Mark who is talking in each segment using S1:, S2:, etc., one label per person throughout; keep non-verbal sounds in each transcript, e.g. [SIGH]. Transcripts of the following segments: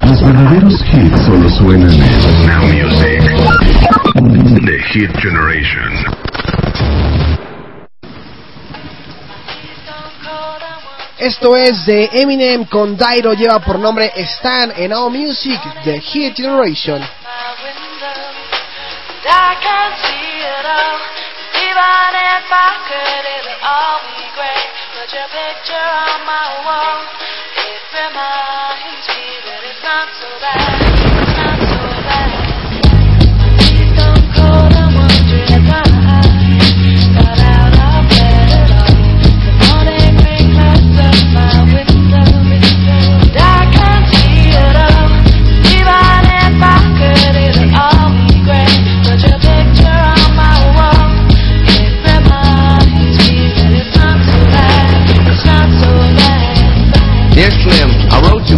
S1: Los verdaderos hits solo suenan en Now Music. The Hit Generation.
S2: Esto es de Eminem con Dairo, lleva por nombre Stan en Now Music, The Hit Generation.
S3: Even if I could, it'll all be great. Put your picture on my wall. It reminds me that it's not so bad. It's not so bad.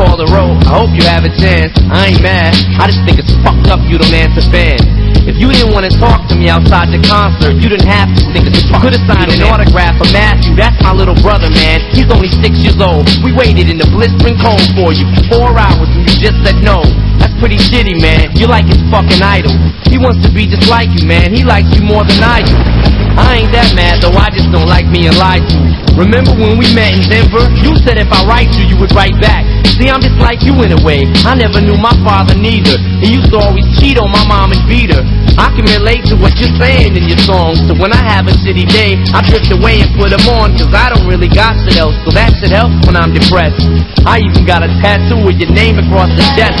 S4: called a row. I hope you have a chance. I ain't mad. I just think it's fucked up you don't answer fans. If you didn't want to talk to me outside the concert, you didn't have to think it's fucked. Could've signed an autograph for Matthew. That's my little brother, man. He's only six years old. We waited in the blistering cold for you four hours and you just said no. That's pretty shitty, man. You're like his fucking idol. He wants to be just like you, man. He likes you more than I do. I ain't that mad though, I just don't like being lied to. Remember when we met in Denver? You said if I write you, you would write back. See, I'm just like you in a way. I never knew my father neither. He used to always cheat on my mom and beat her. I can relate to what you're saying in your songs. So when I have a shitty day, I drift away and put them on. Cause I don't really got shit else. So that shit helps when I'm depressed. I even got a tattoo with your name across the chest.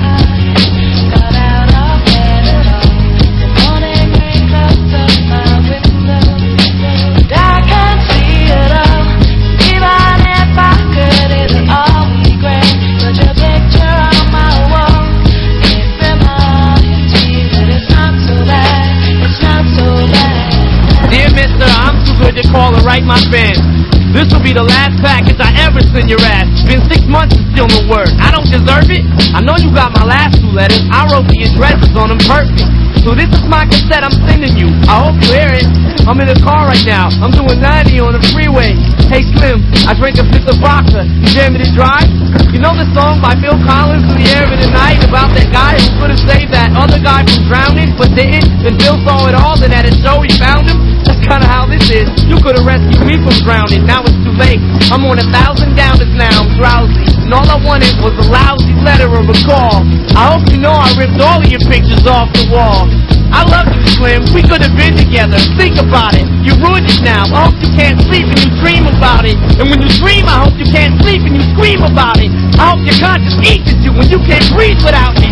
S4: write my fans. This will be the last package I ever send your ass. Been six months and still no word. I don't deserve it. I know you got my last two letters. I wrote the addresses on them perfect. So this is my cassette I'm sending you. I hope you hear it. I'm in the car right now. I'm doing 90 on the freeway. Hey Slim, I drank a fifth of vodka. You dare me to drive? You know the song by Phil Collins in the air of the night about that guy who could have saved that other guy from drowning but didn't? Then Phil saw it all, then at a show he found him. That's kinda how this is. You could have rescued me from drowning. Now it's too late. I'm on a thousand downers now. I'm drowsy. And all I wanted was a lousy letter or a call. I hope you know I ripped all of your pictures off the wall. I love you, Slim. We could have been together. Think about it. You ruined it now. I hope you can't sleep and you dream about it. And when you dream, I hope you can't sleep and you scream about it. I hope your conscience eats at you when you can't breathe without me.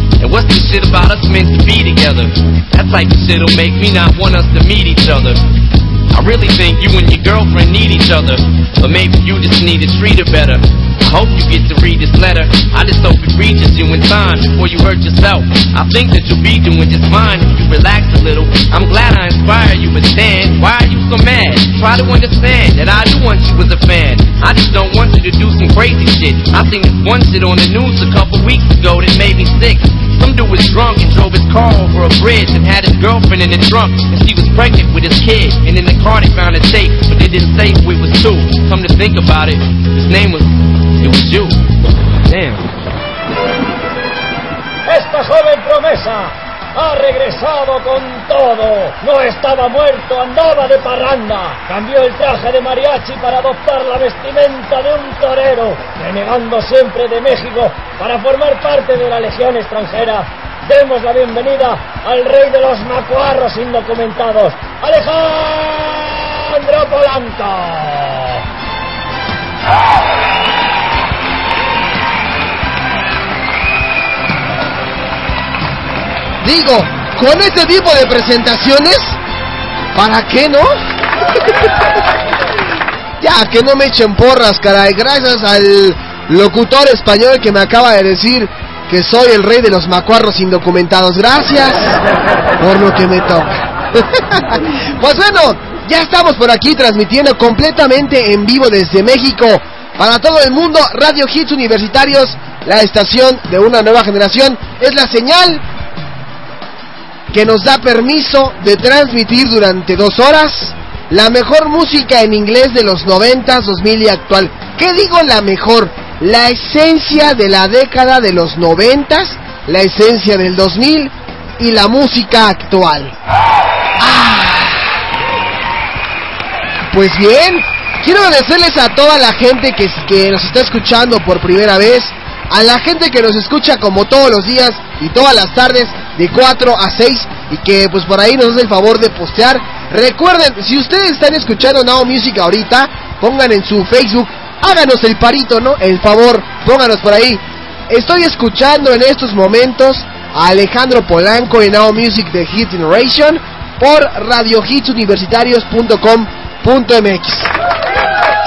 S4: And what's this shit about us meant to be together? That type of shit'll make me not want us to meet each other. I really think you and your girlfriend need each other, but maybe you just need to treat her better. I hope you get to read this letter. I just hope it reaches you in time before you hurt yourself. I think that you'll be doing just fine if you relax a little. I'm glad I inspire you, but Stan, why are you so mad? Try to understand that I do want you as a fan. I just don't want you to do some crazy shit. I seen this one shit on the news a couple weeks ago that made me sick. Some dude was drunk and drove his car over a bridge and had his girlfriend in the trunk, and she was pregnant with his kid. And in the found but they didn't say was. Come to think about it, his name was, it was you. Damn.
S5: Esta joven promesa ha regresado con todo. No estaba muerto, andaba de parranda. Cambió el traje de mariachi para adoptar la vestimenta de un torero, renegando siempre de México para formar parte de la legión extranjera. Demos la bienvenida al rey de los macuarros indocumentados, Alejandro Polanco.
S2: Digo, con este tipo de presentaciones, ¿para qué no? [LAUGHS] ya, que no me echen porras, caray. Gracias al locutor español que me acaba de decir que soy el rey de los macuarros indocumentados. Gracias por lo que me toca. [LAUGHS] pues bueno, ya estamos por aquí transmitiendo completamente en vivo desde México para todo el mundo. Radio Hits Universitarios, la estación de una nueva generación, es la señal que nos da permiso de transmitir durante dos horas la mejor música en inglés de los 90, 2000 y actual. ¿Qué digo la mejor? La esencia de la década de los 90, la esencia del 2000 y la música actual. Ah. Pues bien, quiero agradecerles a toda la gente que, que nos está escuchando por primera vez, a la gente que nos escucha como todos los días y todas las tardes de 4 a 6 y que pues por ahí nos hace el favor de postear. Recuerden, si ustedes están escuchando Now Music ahorita, pongan en su Facebook, háganos el parito, ¿no? El favor, pónganos por ahí. Estoy escuchando en estos momentos a Alejandro Polanco en Now Music de Hit Generation por radiohitsuniversitarios.com.mx.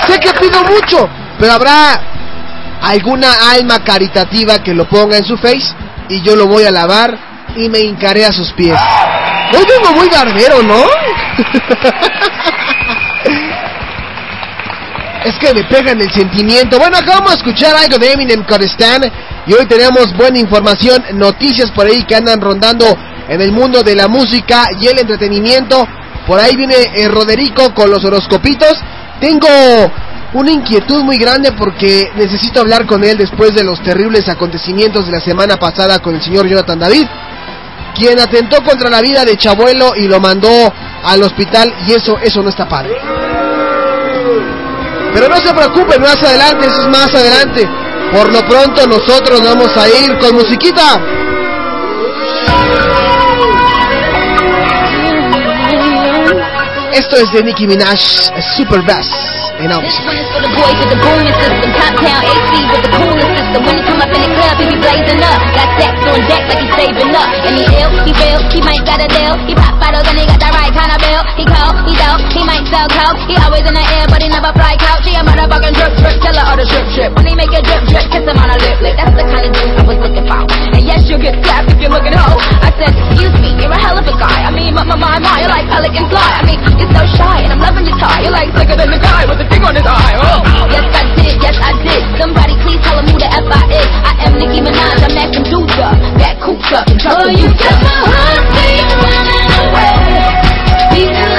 S2: Sé que pido mucho, pero habrá alguna alma caritativa que lo ponga en su face y yo lo voy a lavar y me hincaré a sus pies. Hoy vengo muy barbero, ¿no? [LAUGHS] es que me pegan el sentimiento. Bueno, acabamos de escuchar algo de Eminem con Stan y hoy tenemos buena información, noticias por ahí que andan rondando en el mundo de la música y el entretenimiento. Por ahí viene eh, Roderico con los horoscopitos. Tengo una inquietud muy grande porque necesito hablar con él después de los terribles acontecimientos de la semana pasada con el señor Jonathan David. quien atentó contra la vida de Chabuelo y lo mandó al hospital y eso, eso no está padre. Pero no se preocupen, más adelante, eso es más adelante. Por lo pronto nosotros vamos a ir con musiquita. Esto es de Nicki Minaj, Super Bass,
S6: This one is for the boys with the booming system. Top town AC with the coolest system. When he come up in the club, he be blazing up. Got stacks on deck like he's saving up. And he ill, he real, he might got a deal. He pop bottles and he got the right kind of bill. He cold, he dope, he might sell coke. He always in the air, but he never fly couch. He a motherfucking drip drip, tell her all the drip drip. When he make a drip drip, kiss him on a lip lip. That's the kind of dude I was looking for. And yes, you'll get slapped if you're looking hoe. I said, excuse me, you're a hell of a guy. I mean, my my my my, you're like pelican fly. I mean, you're so shy, and I'm loving your tie. You're like slicker than the guy with the thing on his eye. Oh. Yes, I did, yes, I did. Somebody please tell him who the F I is. I am Nicki Minaj, I'm that Medusa. That up and trust oh, you got my heart beat running away. Beating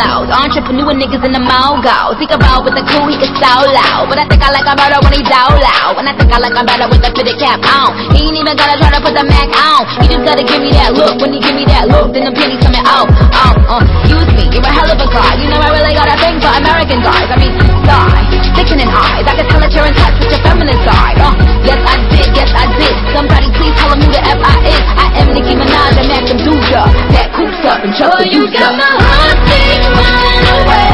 S6: out entrepreneur niggas in the mall mogos. Think about with the cool, he is so loud. But I think I like him better when he's out loud. And I think I like him better with the fitted cap on. He ain't even gotta try to put the Mac on. He just gotta give me that look. When he give me that look, then the pennies coming out. Um, uh, excuse me, you're a hell of a guy. You know I really got a thing for American guys. I mean, thigh, thickening eyes. I can tell that you're in touch with your feminine side. Uh, yes I did, yes I did. Somebody please tell him who the F I is. I am Nicki Minaj, I'm Mac Medusa. That coops up and trust you got my heart running away.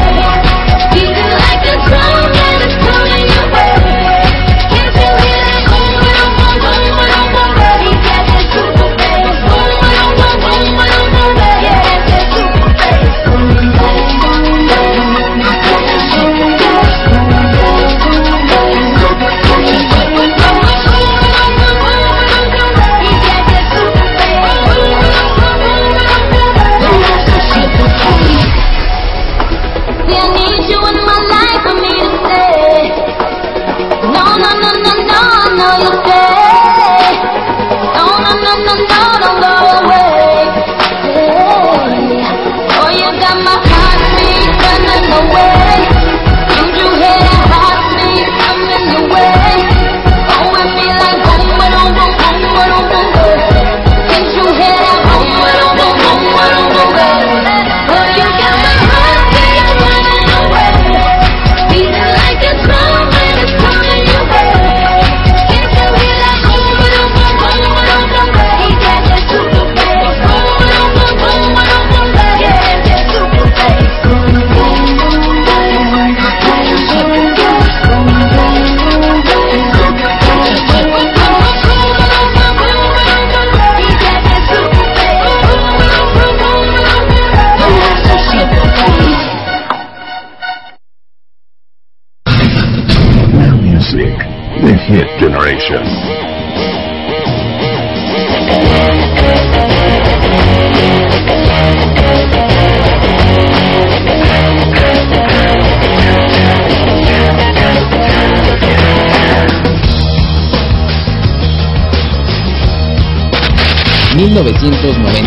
S2: 1990.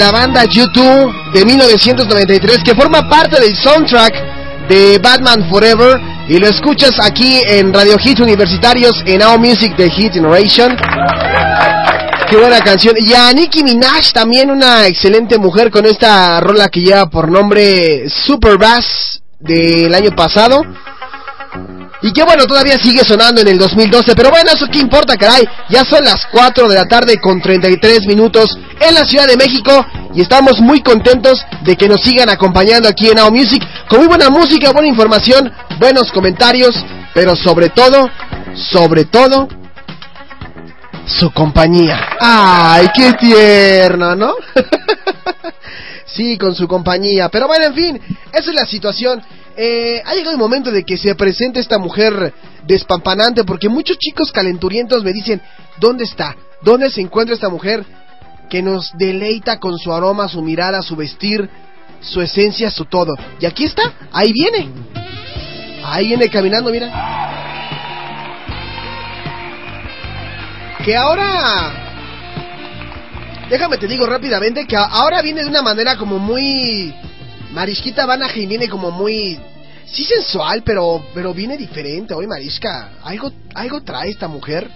S2: La banda YouTube de 1993 que forma parte del soundtrack de Batman Forever y lo escuchas aquí en Radio Hits Universitarios en Now Music de Hit Generation. Qué buena canción. Y a Nicki Minaj, también una excelente mujer con esta rola que lleva por nombre Super Bass del año pasado. Y que bueno, todavía sigue sonando en el 2012, pero bueno, eso qué importa, caray. Ya son las 4 de la tarde con 33 minutos en la Ciudad de México y estamos muy contentos de que nos sigan acompañando aquí en Now Music con muy buena música, buena información, buenos comentarios, pero sobre todo, sobre todo, su compañía. ¡Ay, qué tierno, ¿no? [LAUGHS] sí, con su compañía. Pero bueno, en fin, esa es la situación. Eh, ha llegado el momento de que se presente esta mujer despampanante porque muchos chicos calenturientos me dicen, ¿dónde está? ¿Dónde se encuentra esta mujer que nos deleita con su aroma, su mirada, su vestir, su esencia, su todo? Y aquí está, ahí viene. Ahí viene caminando, mira. Que ahora... Déjame te digo rápidamente que ahora viene de una manera como muy... Marisquita Banaje viene como muy... Sí sensual, pero pero viene diferente hoy Marisca. Algo, algo trae esta mujer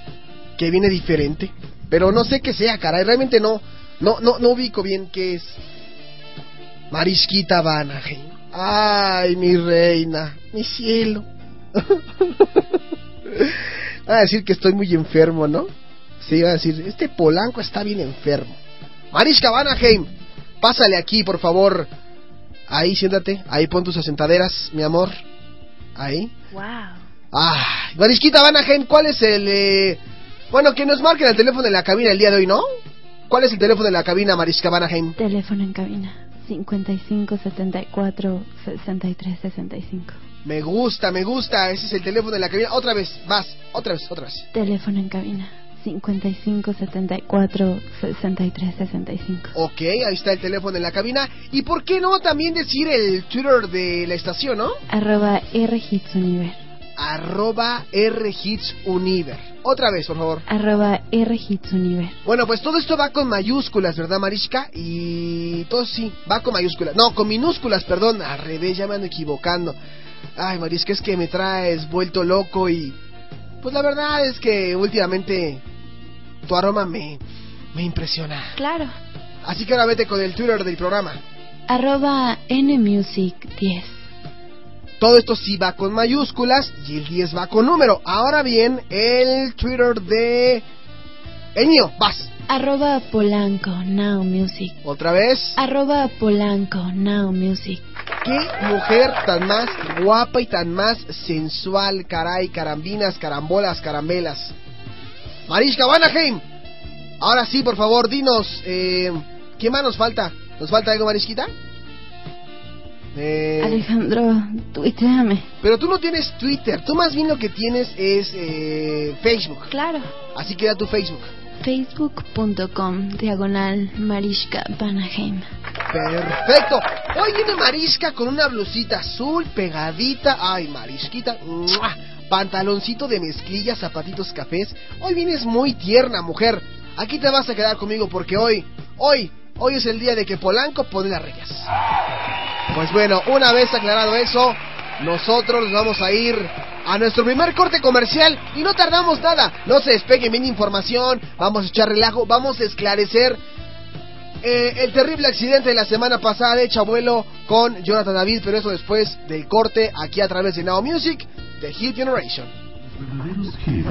S2: que viene diferente. Pero no sé qué sea, caray. Realmente no, no, no, no ubico bien qué es. Marisquita Banaje. Ay, mi reina, mi cielo. [LAUGHS] Va a decir que estoy muy enfermo, ¿no? Sí, va a decir, este Polanco está bien enfermo. Mariska Vanaheim, pásale aquí, por favor. Ahí, siéntate. Ahí pon tus asentaderas, mi amor. Ahí.
S7: Wow.
S2: Ah, Marisquita Vanaheim, ¿cuál es el... Eh... Bueno, que nos marquen el teléfono de la cabina el día de hoy, ¿no? ¿Cuál es el teléfono de la cabina, Mariska Vanaheim?
S7: Teléfono en cabina 55 74 63 65.
S2: Me gusta, me gusta. Ese es el teléfono de la cabina. Otra vez, más. Otra vez, otra vez.
S7: Teléfono en cabina 55 74 63 65.
S2: Ok, ahí está el teléfono en la cabina. ¿Y por qué no también decir el Twitter de la estación, no?
S7: Arroba R Hits Univer.
S2: Arroba R Hits Univer. Otra vez, por favor.
S7: Arroba R Hits Univer.
S2: Bueno, pues todo esto va con mayúsculas, ¿verdad, Mariska? Y todo sí, va con mayúsculas. No, con minúsculas, perdón. Al revés, ya me ando equivocando. Ay, Mariska, es que me traes vuelto loco y... Pues la verdad es que últimamente tu aroma me, me impresiona.
S7: Claro.
S2: Así que ahora vete con el Twitter del programa.
S7: Arroba NMusic 10.
S2: Todo esto sí va con mayúsculas y el 10 va con número. Ahora bien, el Twitter de... El mío, vas.
S7: Arroba Polanco Now Music.
S2: Otra vez.
S7: Arroba Polanco Now Music.
S2: Qué mujer tan más guapa y tan más sensual, caray, carambinas, carambolas, caramelas. Mariska Vanaheim. Ahora sí, por favor, dinos, eh, ¿qué más nos falta? ¿Nos falta algo, Marisquita? Eh,
S7: Alejandro, tuiteame.
S2: pero tú no tienes Twitter, tú más bien lo que tienes es eh, Facebook.
S7: Claro.
S2: Así que da tu Facebook.
S7: facebook.com diagonal Marishka Vanaheim.
S2: Perfecto. Hoy viene Marisca con una blusita azul pegadita. Ay, Marisquita. ¡mua! Pantaloncito de mezclilla, zapatitos cafés. Hoy vienes muy tierna, mujer. Aquí te vas a quedar conmigo porque hoy, hoy, hoy es el día de que Polanco pone las reglas. Pues bueno, una vez aclarado eso, nosotros nos vamos a ir a nuestro primer corte comercial y no tardamos nada. No se despeguen bien información, vamos a echar relajo, vamos a esclarecer eh, el terrible accidente de la semana pasada de Chabuelo con Jonathan David, pero eso después del corte aquí a través de Now Music de Hit Generation.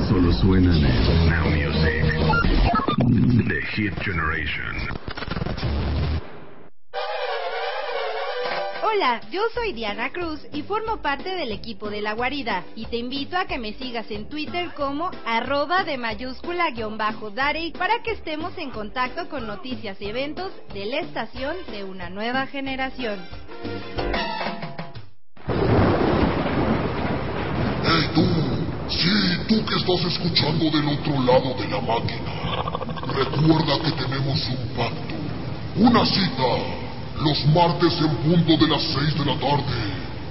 S1: Solo suenan en Now Music. The Hit Generation.
S8: Hola, yo soy Diana Cruz y formo parte del equipo de La Guarida y te invito a que me sigas en Twitter como arroba de mayúscula guion bajo Darey para que estemos en contacto con noticias y eventos de la estación de una nueva generación.
S9: ¡Hey tú! Sí, tú que estás escuchando del otro lado de la máquina. Recuerda que tenemos un pacto. Una cita. Los martes en punto de las 6 de la tarde.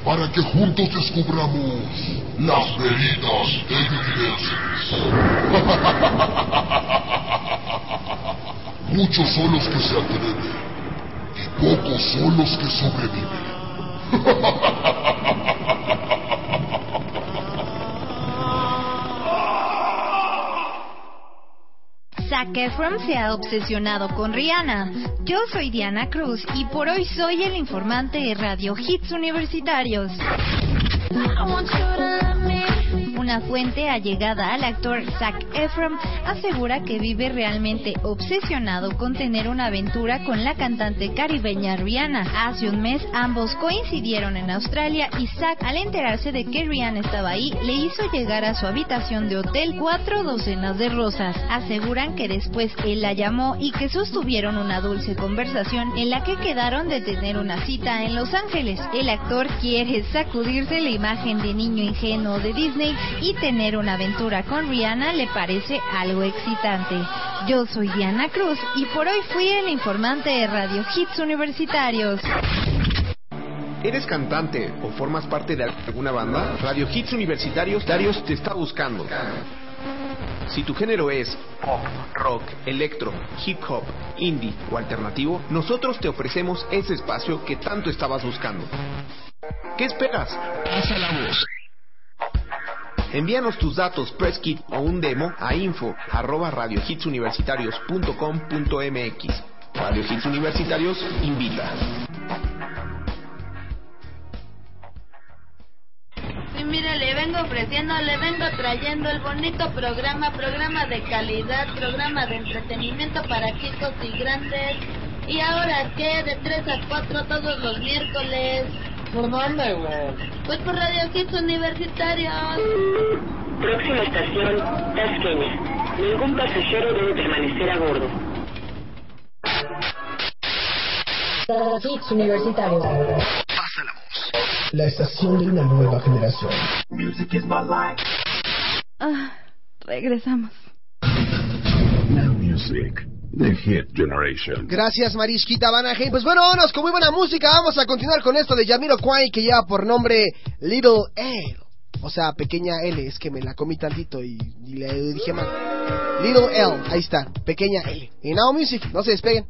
S9: Para que juntos descubramos las veritas evidencias. [LAUGHS] Muchos son los que se atreven. Y pocos son los que sobreviven. [LAUGHS]
S8: Zac Efron se ha obsesionado con Rihanna. Yo soy Diana Cruz y por hoy soy el informante de Radio Hits Universitarios. Una fuente allegada al actor Zac Efron asegura que vive realmente obsesionado con tener una aventura con la cantante caribeña Rihanna. Hace un mes ambos coincidieron en Australia y Zac, al enterarse de que Rihanna estaba ahí, le hizo llegar a su habitación de hotel cuatro docenas de rosas. Aseguran que después él la llamó y que sostuvieron una dulce conversación en la que quedaron de tener una cita en Los Ángeles. El actor quiere sacudirse la imagen de niño ingenuo de Disney y tener una aventura con Rihanna le parece algo excitante. Yo soy Diana Cruz y por hoy fui el informante de Radio Hits Universitarios.
S10: ¿Eres cantante o formas parte de alguna banda? Radio Hits Universitarios Darius te está buscando. Si tu género es pop, rock, electro, hip hop, indie o alternativo, nosotros te ofrecemos ese espacio que tanto estabas buscando. ¿Qué esperas? Pasa la voz. Envíanos tus datos, press kit o un demo a info arroba. Radio Hits Universitarios invita.
S11: Y mire, le vengo ofreciendo, le vengo trayendo el bonito programa, programa de calidad, programa de entretenimiento para chicos y grandes. ¿Y ahora qué? De 3 a 4 todos los miércoles.
S12: ¿Por dónde, güey?
S11: Pues por Radio Hits Universitarios.
S12: Próxima estación, Tasqueña. Ningún pasajero debe permanecer a bordo.
S13: Hits Universitarios.
S14: La estación de una nueva generación.
S7: Ah, regresamos.
S1: Now Music. The Hit Generation.
S2: Gracias, Marisquita Vanaheim. Pues bueno, vámonos con muy buena música. Vamos a continuar con esto de Yamiro Kwai que lleva por nombre Little L. O sea, pequeña L. Es que me la comí tantito y, y le dije mal. Little L. Ahí está, pequeña L. Y Now Music, no se despeguen.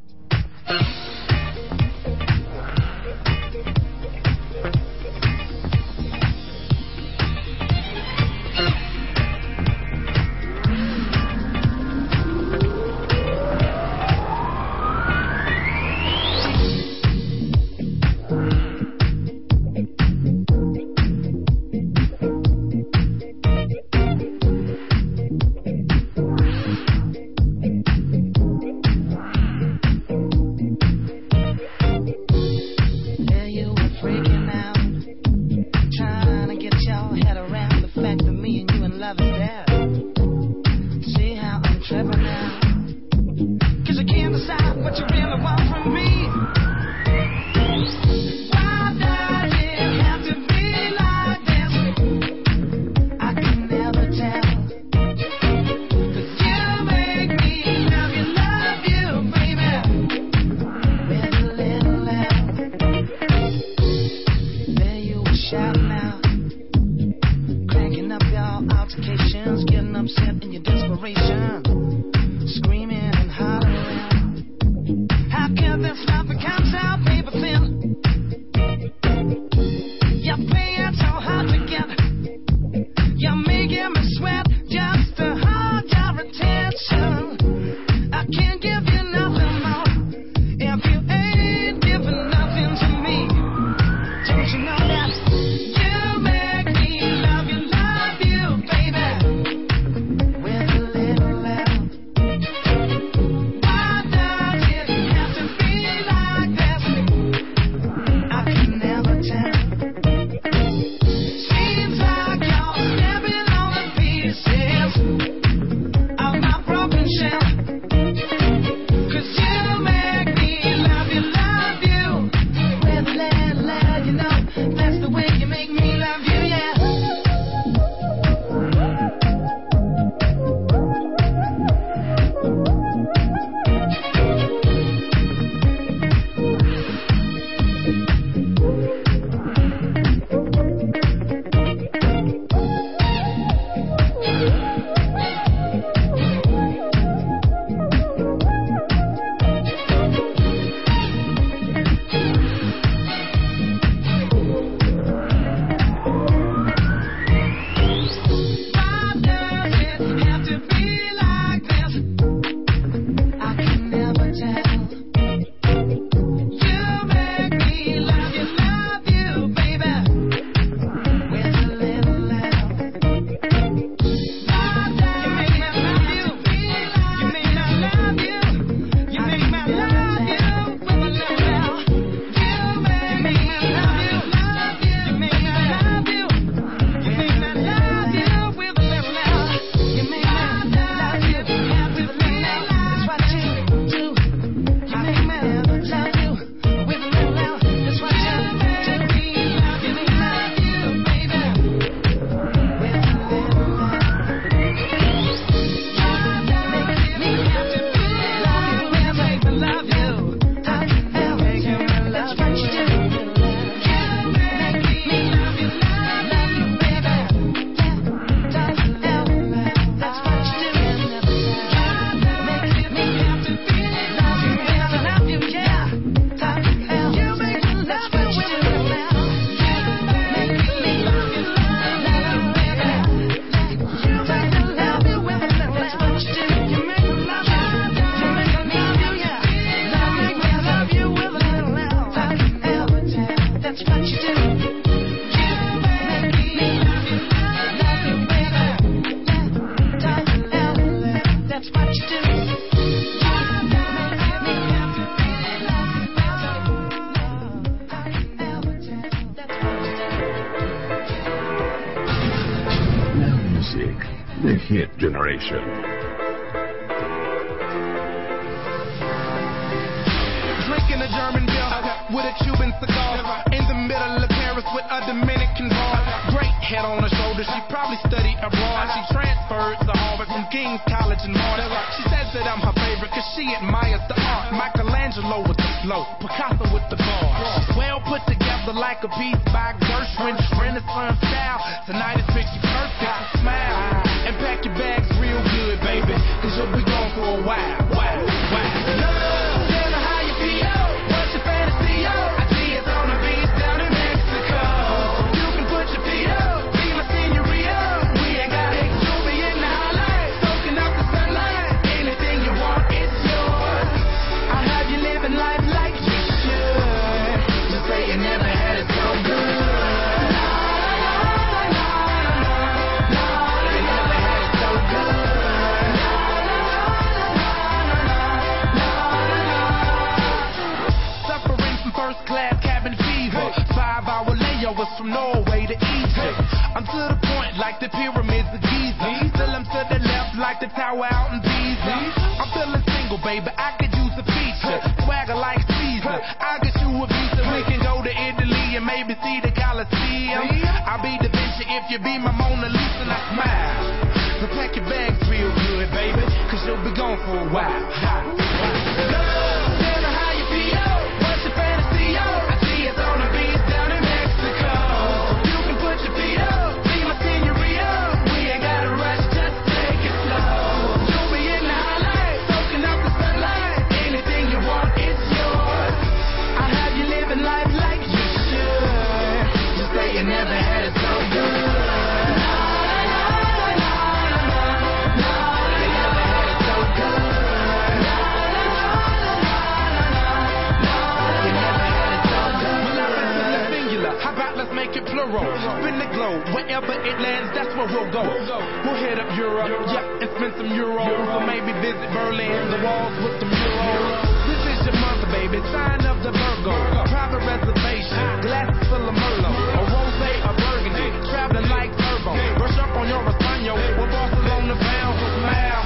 S15: Where we'll go. We'll hit up Europe, yeah, and spend some euros. Or maybe visit Berlin, the walls with the murals. This is your month, baby. Sign up the Virgo. Private reservation, glasses full of Merlot. A rose, a burgundy, traveling like turbo. Brush up on your Espanol, we're Barcelona bound, smile.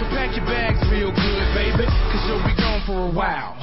S15: So pack your bags real good, baby, cause you'll be gone for a while.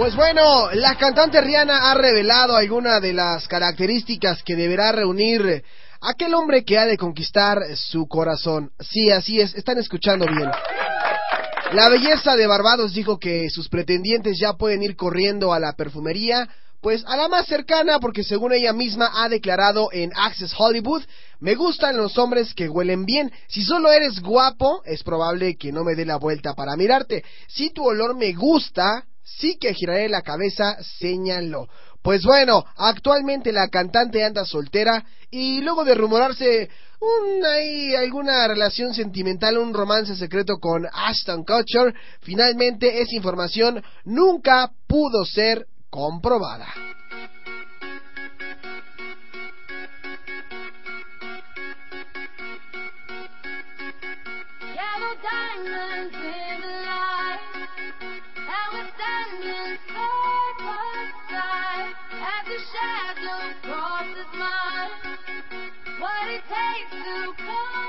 S2: Pues bueno, la cantante Rihanna ha revelado algunas de las características que deberá reunir aquel hombre que ha de conquistar su corazón. Sí, así es, están escuchando bien. La belleza de Barbados dijo que sus pretendientes ya pueden ir corriendo a la perfumería, pues a la más cercana, porque según ella misma ha declarado en Access Hollywood, me gustan los hombres que huelen bien. Si solo eres guapo, es probable que no me dé la vuelta para mirarte. Si tu olor me gusta, sí que giraré la cabeza, señaló. Pues bueno, actualmente la cantante anda soltera y luego de rumorarse un, ahí, alguna relación sentimental, un romance secreto con Ashton Kutcher, finalmente esa información nunca pudo ser comprobada.
S16: To come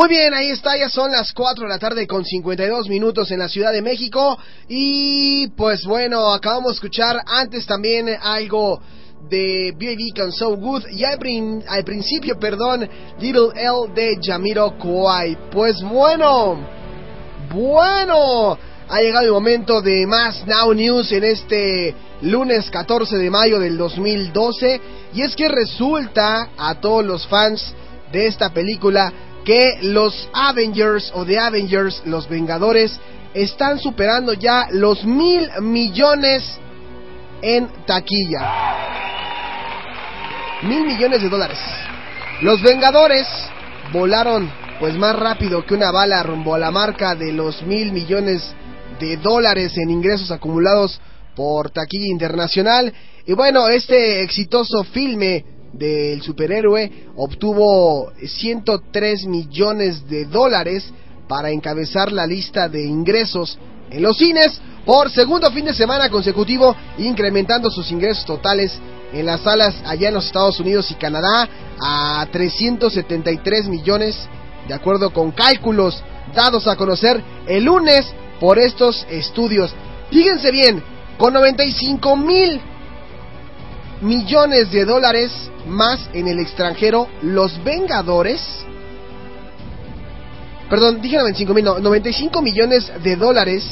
S2: Muy bien, ahí está, ya son las 4 de la tarde con 52 minutos en la Ciudad de México. Y pues bueno, acabamos de escuchar antes también algo de B.A.B. con So Good y al, prin- al principio, perdón, Little L de Jamiro Kwai. Pues bueno, bueno, ha llegado el momento de más Now News en este lunes 14 de mayo del 2012 y es que resulta a todos los fans de esta película que los Avengers o The Avengers, los Vengadores, están superando ya los mil millones en taquilla. Mil millones de dólares. Los Vengadores volaron pues más rápido que una bala rumbo a la marca de los mil millones de dólares en ingresos acumulados por taquilla internacional. Y bueno, este exitoso filme del superhéroe obtuvo 103 millones de dólares para encabezar la lista de ingresos en los cines por segundo fin de semana consecutivo, incrementando sus ingresos totales en las salas allá en los Estados Unidos y Canadá a 373 millones, de acuerdo con cálculos dados a conocer el lunes por estos estudios. Fíjense bien, con 95 mil millones de dólares más en el extranjero, los Vengadores, perdón, dije 95 mil, no, 95 millones de dólares,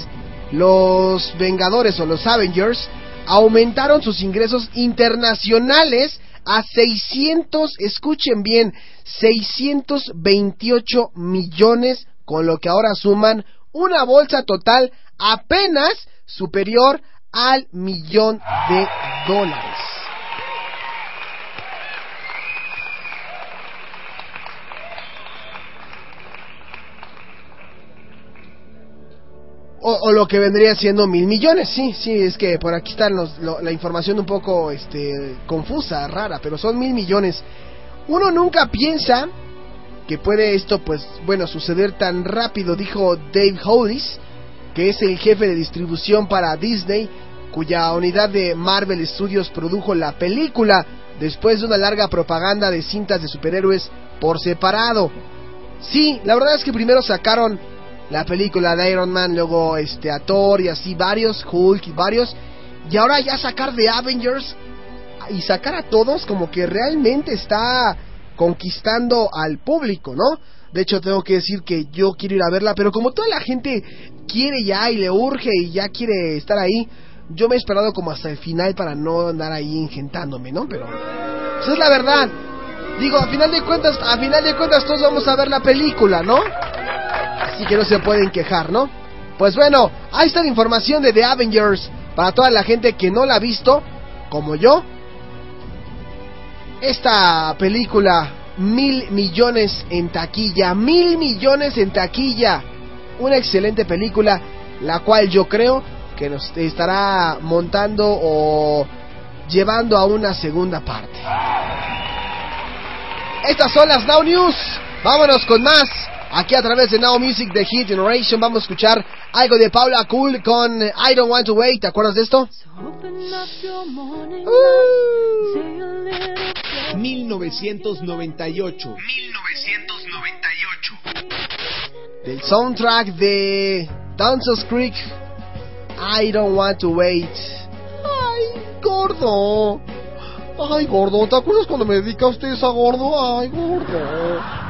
S2: los Vengadores o los Avengers aumentaron sus ingresos internacionales a 600, escuchen bien, 628 millones, con lo que ahora suman una bolsa total apenas superior al millón de dólares. O, lo que vendría siendo mil millones, sí, sí, es que por aquí está los- lo- la información un poco este, confusa, rara, pero son mil millones. Uno nunca piensa que puede esto, pues, bueno, suceder tan rápido, dijo Dave Hollis, que es el jefe de distribución para Disney, cuya unidad de Marvel Studios produjo la película después de una larga propaganda de cintas de superhéroes por separado. Sí, la verdad es que primero sacaron la película de Iron Man, luego este a Thor y así varios, Hulk y varios, y ahora ya sacar de Avengers y sacar a todos como que realmente está conquistando al público, ¿no? De hecho tengo que decir que yo quiero ir a verla, pero como toda la gente quiere ya y le urge y ya quiere estar ahí, yo me he esperado como hasta el final para no andar ahí ingentándome, ¿no? Pero esa es la verdad. Digo, a final de cuentas, a final de cuentas todos vamos a ver la película, ¿no? Así que no se pueden quejar, ¿no? Pues bueno, ahí está la información de The Avengers para toda la gente que no la ha visto, como yo. Esta película, mil millones en taquilla, mil millones en taquilla. Una excelente película, la cual yo creo que nos estará montando o llevando a una segunda parte. Estas son las Now News. Vámonos con más. Aquí a través de Now Music de Hit Generation vamos a escuchar algo de Paula Cool con I Don't Want to Wait. ¿Te acuerdas de esto?
S10: 1998.
S2: Del soundtrack de Dances Creek. I Don't Want to Wait. Ay, gordo. Ay, gordo. ¿Te acuerdas cuando me dedicaste esa gordo? Ay, gordo.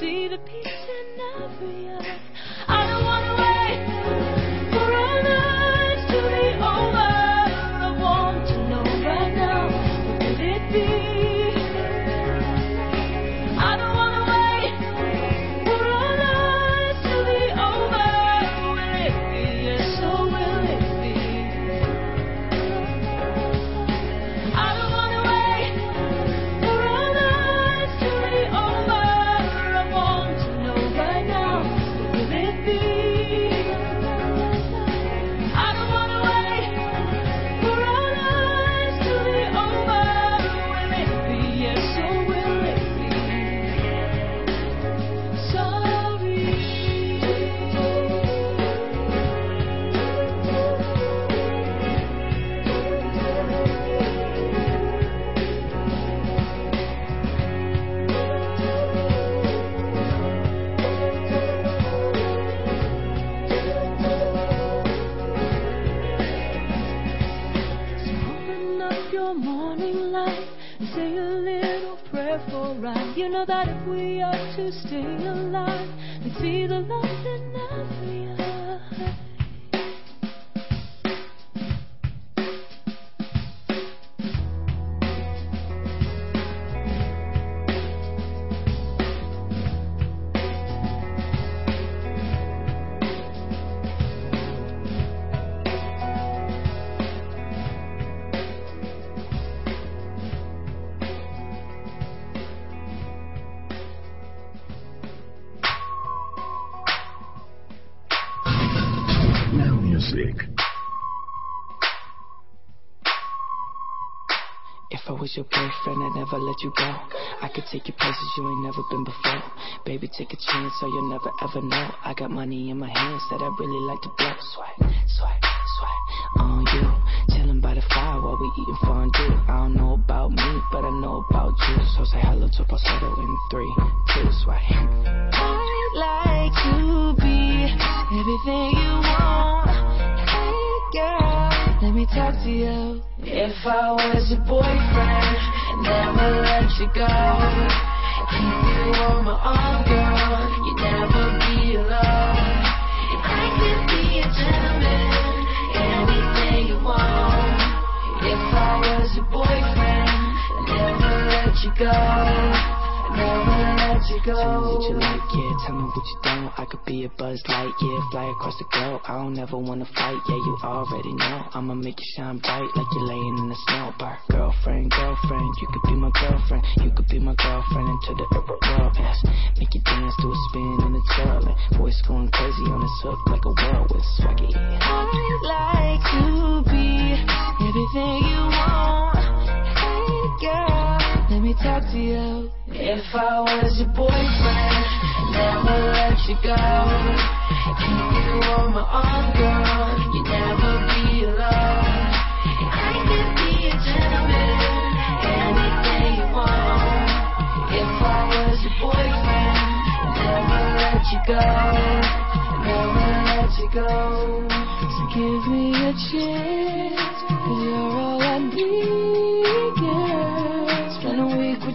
S17: See the peace in every eye,
S18: never let you go. I could take you places you ain't never been before. Baby, take a chance, so you'll never ever know. I got money in my hands that I really like to blow. Swag, swag, swag on you. Chilling by the fire while we eating fondue. I don't know about me, but I know about you. So say hello to falsetto in three, two, swag.
S17: I'd like to be everything you want. Hey girl, let me talk to you. If I was your boyfriend, never let you go. Keep you on my arm, girl. You never be alone. I could be a gentleman, anything you want. If I was your boyfriend, never let you go. Go.
S18: Tell me what you like, yeah. Tell me what you don't. I could be a buzz light, yeah. Fly across the globe. I don't ever wanna fight, yeah. You already know. I'ma make you shine bright like you're laying in the snow. Bar. Girlfriend, girlfriend, you could be my girlfriend. You could be my girlfriend into the upper world. Yes. Make you dance to a spin and a twirl. And voice going crazy on this hook like a whirlwind swaggy.
S17: I'd like to be everything you want. Hey girl, me talk to you. If I was your boyfriend, never let you go. And you were my arm, girl, you'd never be alone. I could be a gentleman, anything
S3: you want. If I was your boyfriend, never let you go. Never let you go. So give me a chance, you're all I need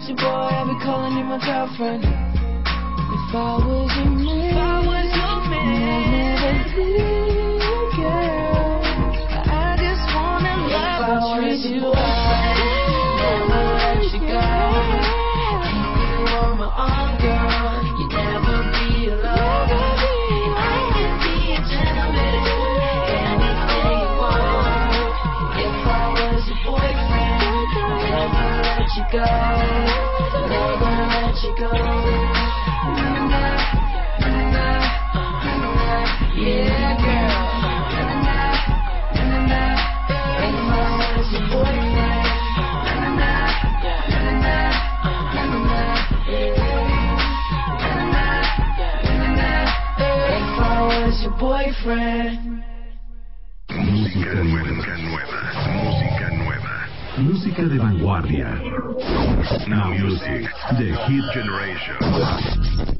S3: your boy, I'll be calling you my girlfriend. If I was your man, if I was your man, I'd never leave, girl. I just wanna love
S19: I
S3: and treat you never let you go. Keep you on my arm, girl. Go, never let you go. Yeah, girl. If I was your boyfriend. If I was your boyfriend.
S17: Música nueva, música nueva. Música de vanguardia. Now Music, The Hit Generation.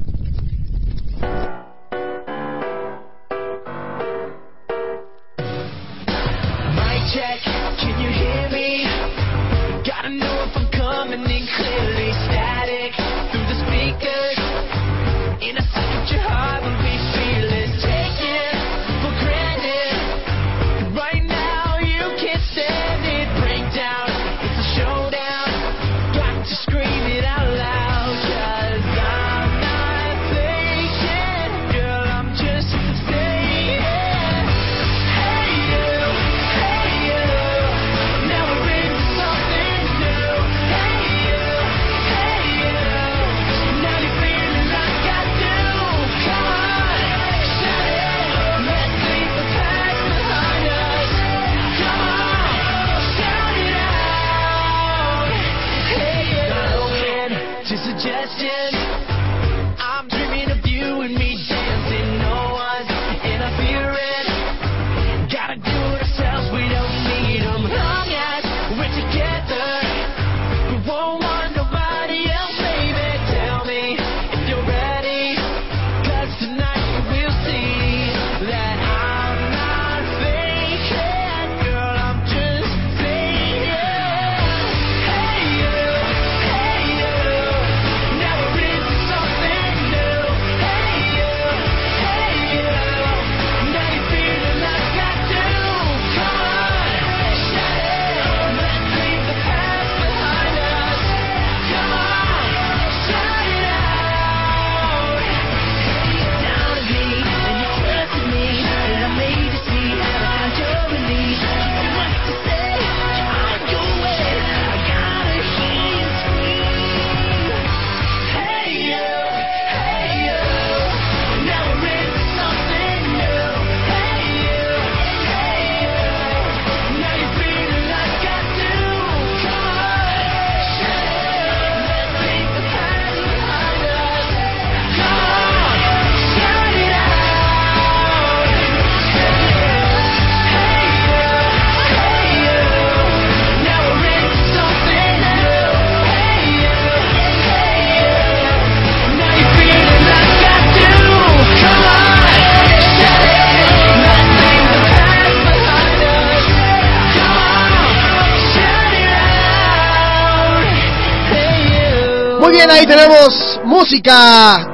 S2: Música.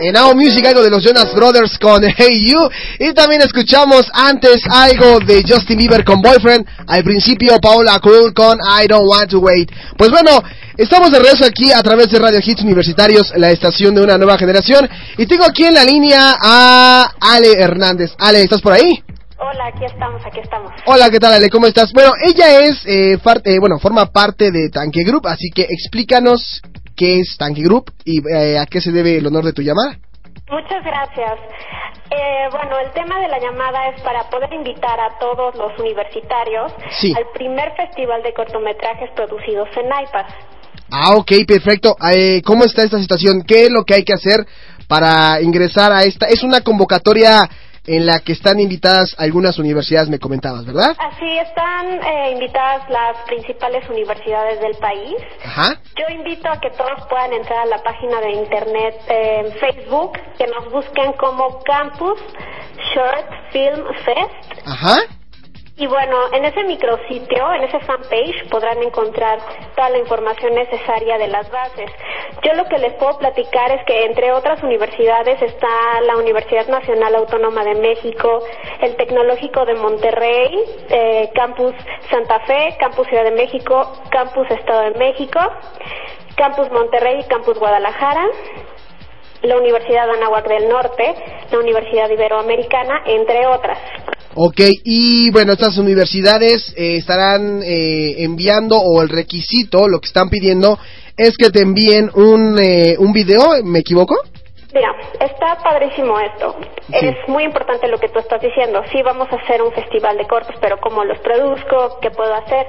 S2: En Now Music algo de los Jonas Brothers con [LAUGHS] Hey You y también escuchamos antes algo de Justin Bieber con Boyfriend, al principio Paula Cruel con I Don't Want to Wait. Pues bueno, estamos de regreso aquí a través de Radio Hits Universitarios, la estación de una nueva generación y tengo aquí en la línea a Ale Hernández. Ale, ¿estás por ahí?
S20: Hola, aquí estamos, aquí estamos.
S2: Hola, ¿qué tal Ale? ¿Cómo estás? Bueno, ella es, eh, far- eh, bueno, forma parte de Tanque Group, así que explícanos qué es Tanque Group y eh, a qué se debe el honor de tu llamada.
S20: Muchas gracias. Eh, bueno, el tema de la llamada es para poder invitar a todos los universitarios
S2: Sí.
S20: al primer festival de cortometrajes producidos en IPAS.
S2: Ah, ok, perfecto. Eh, ¿Cómo está esta situación? ¿Qué es lo que hay que hacer para ingresar a esta? Es una convocatoria en la que están invitadas algunas universidades, me comentabas, ¿verdad?
S20: Así están eh, invitadas las principales universidades del país.
S2: Ajá.
S20: Yo invito a que todos puedan entrar a la página de internet eh, en Facebook, que nos busquen como Campus Short Film Fest.
S2: Ajá.
S20: Y bueno, en ese micrositio, en ese fanpage, podrán encontrar toda la información necesaria de las bases. Yo lo que les puedo platicar es que entre otras universidades está la Universidad Nacional Autónoma de México, el Tecnológico de Monterrey, eh, Campus Santa Fe, Campus Ciudad de México, Campus Estado de México, Campus Monterrey y Campus Guadalajara la Universidad Anáhuac del Norte, la Universidad Iberoamericana, entre otras.
S2: Ok, y bueno, estas universidades eh, estarán eh, enviando, o el requisito, lo que están pidiendo, es que te envíen un, eh, un video, ¿me equivoco?
S20: Mira, está padrísimo esto. Es muy importante lo que tú estás diciendo. Sí, vamos a hacer un festival de cortos, pero ¿cómo los produzco? ¿Qué puedo hacer?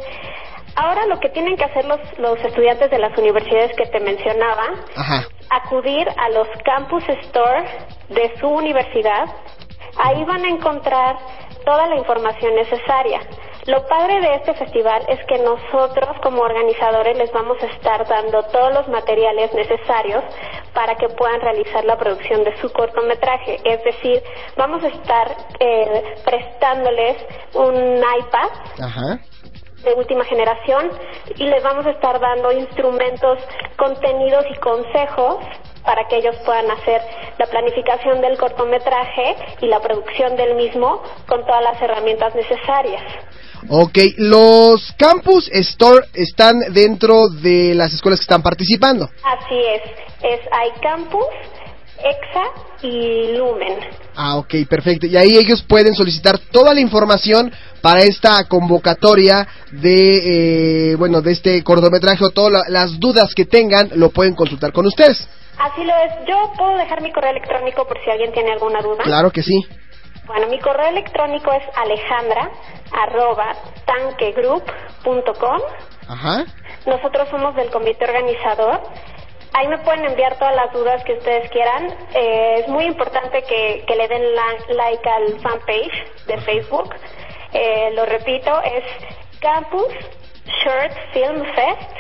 S20: Ahora lo que tienen que hacer los, los estudiantes de las universidades que te mencionaba,
S2: Ajá.
S20: acudir a los campus store de su universidad. Ahí van a encontrar toda la información necesaria. Lo padre de este festival es que nosotros como organizadores les vamos a estar dando todos los materiales necesarios para que puedan realizar la producción de su cortometraje. Es decir, vamos a estar eh, prestándoles un iPad
S2: Ajá.
S20: De última generación y les vamos a estar dando instrumentos, contenidos y consejos para que ellos puedan hacer la planificación del cortometraje y la producción del mismo con todas las herramientas necesarias.
S2: Ok, los campus store están dentro de las escuelas que están participando.
S20: Así es, es iCampus, EXA y Lumen.
S2: Ah, ok, perfecto. Y ahí ellos pueden solicitar toda la información para esta convocatoria de, eh, bueno, de este cortometraje o todas la- las dudas que tengan lo pueden consultar con ustedes.
S20: Así lo es. Yo puedo dejar mi correo electrónico por si alguien tiene alguna duda.
S2: Claro que sí.
S20: Bueno, mi correo electrónico es alejandra arroba tanquegroup.com.
S2: Ajá.
S20: Nosotros somos del comité organizador. Ahí me pueden enviar todas las dudas que ustedes quieran. Eh, es muy importante que, que le den la- like al fanpage de Facebook. Eh, lo repito, es Campus Short Film Fest.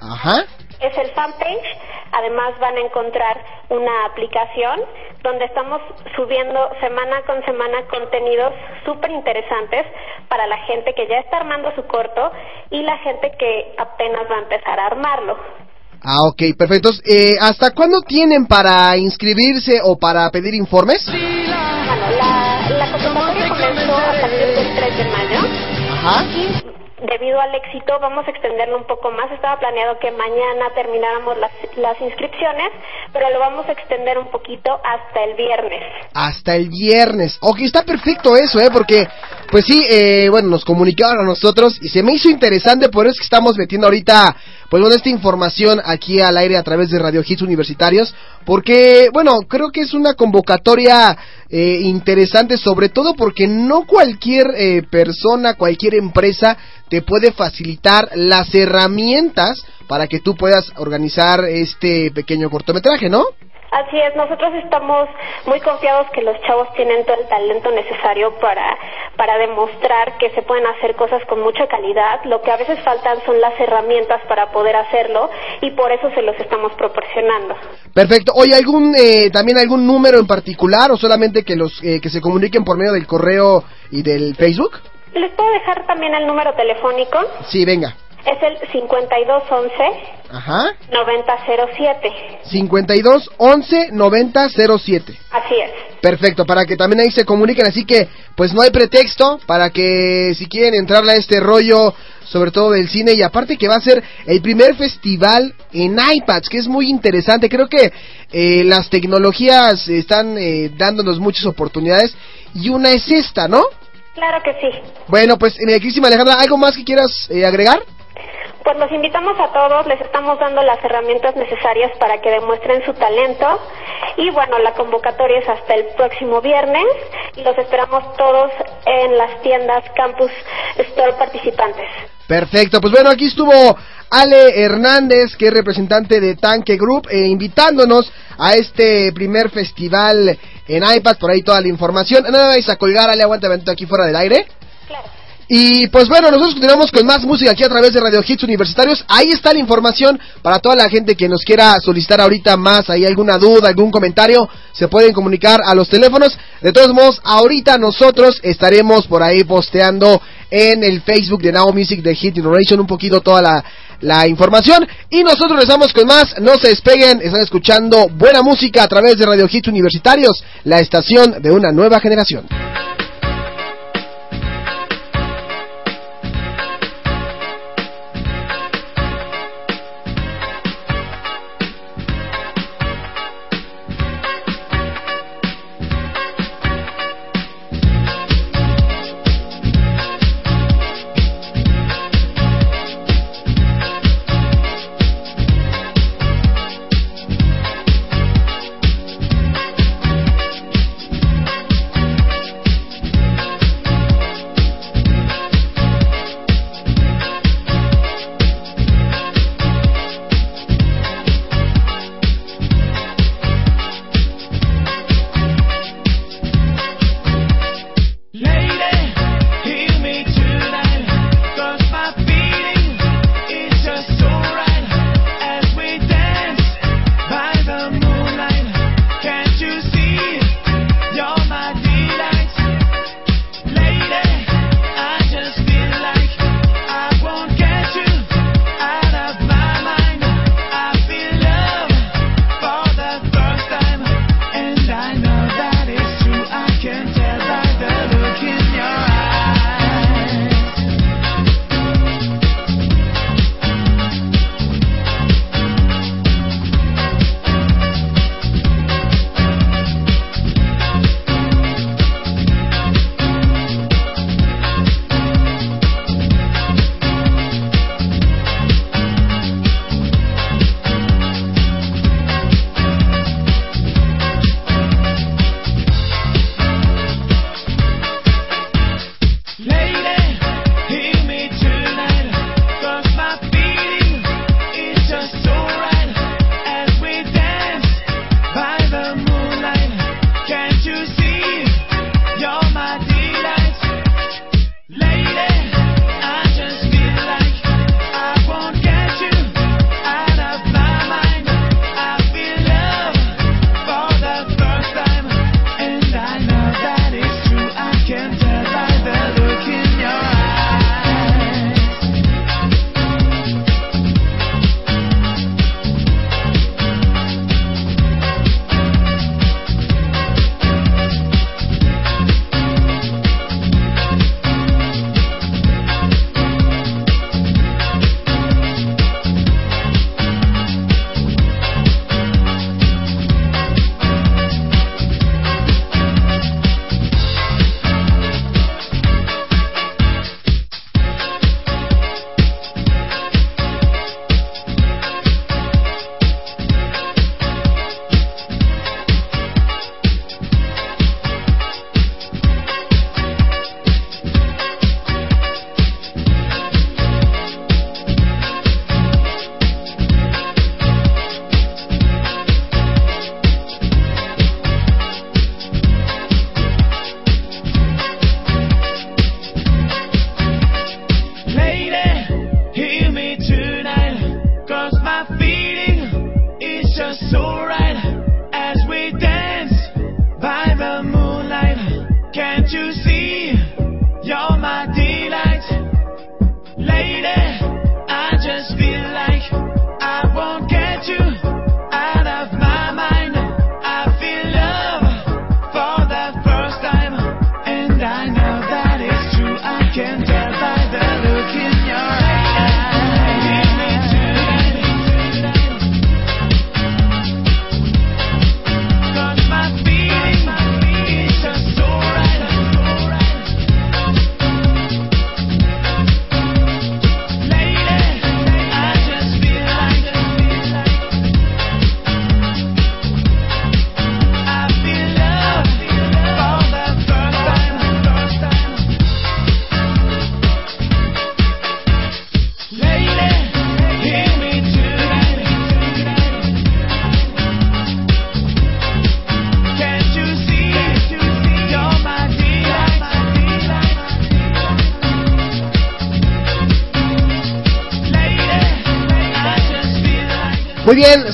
S2: Ajá.
S20: Es el fanpage. Además van a encontrar una aplicación donde estamos subiendo semana con semana contenidos súper interesantes para la gente que ya está armando su corto y la gente que apenas va a empezar a armarlo.
S2: Ah, ok, perfecto. Eh, ¿Hasta cuándo tienen para inscribirse o para pedir informes?
S20: La convocatoria comenzó a partir del 3 de mayo.
S2: Ajá.
S20: Y debido al éxito vamos a extenderlo un poco más. Estaba planeado que mañana termináramos las, las inscripciones, pero lo vamos a extender un poquito hasta el viernes.
S2: Hasta el viernes. Ok, está perfecto eso, ¿eh? Porque, pues sí, eh, bueno, nos comunicaron a nosotros y se me hizo interesante, por eso es que estamos metiendo ahorita, pues bueno, esta información aquí al aire a través de Radio Hits Universitarios, porque, bueno, creo que es una convocatoria eh, interesante, sobre todo porque no cualquier eh, persona, cualquier empresa te puede facilitar las herramientas para que tú puedas organizar este pequeño cortometraje, ¿no?
S20: Así es, nosotros estamos muy confiados que los chavos tienen todo el talento necesario para, para demostrar que se pueden hacer cosas con mucha calidad. Lo que a veces faltan son las herramientas para poder hacerlo y por eso se los estamos proporcionando.
S2: Perfecto. Oye, ¿algún, eh, también algún número en particular o solamente que los eh, que se comuniquen por medio del correo y del Facebook?
S20: ¿Les puedo dejar también el número telefónico?
S2: Sí, venga.
S20: Es el 5211
S2: Ajá.
S20: 9007.
S2: 52 11 90 07.
S20: Así es.
S2: Perfecto, para que también ahí se comuniquen, así que pues no hay pretexto para que si quieren entrarle a este rollo, sobre todo del cine, y aparte que va a ser el primer festival en iPads, que es muy interesante, creo que eh, las tecnologías están eh, dándonos muchas oportunidades y una es esta, ¿no?
S20: Claro que sí.
S2: Bueno, pues mi Alejandra, ¿algo más que quieras eh, agregar?
S20: pues los invitamos a todos, les estamos dando las herramientas necesarias para que demuestren su talento y bueno, la convocatoria es hasta el próximo viernes y los esperamos todos en las tiendas Campus Store participantes.
S2: Perfecto, pues bueno, aquí estuvo
S21: Ale Hernández, que es representante de Tanque Group, eh, invitándonos a este primer festival en iPad, por ahí toda la información. Nada vais a colgar, Ale, aguanta aquí fuera del aire. Y pues bueno, nosotros continuamos con más música aquí a través de Radio Hits Universitarios. Ahí está la información para toda la gente que nos quiera solicitar ahorita más, ahí alguna duda, algún comentario, se pueden comunicar a los teléfonos. De todos modos, ahorita nosotros estaremos por ahí posteando en el Facebook de Now Music de Hit Innovation un poquito toda la, la información. Y nosotros regresamos con más, no se despeguen, están escuchando buena música a través de Radio Hits Universitarios, la estación de una nueva generación.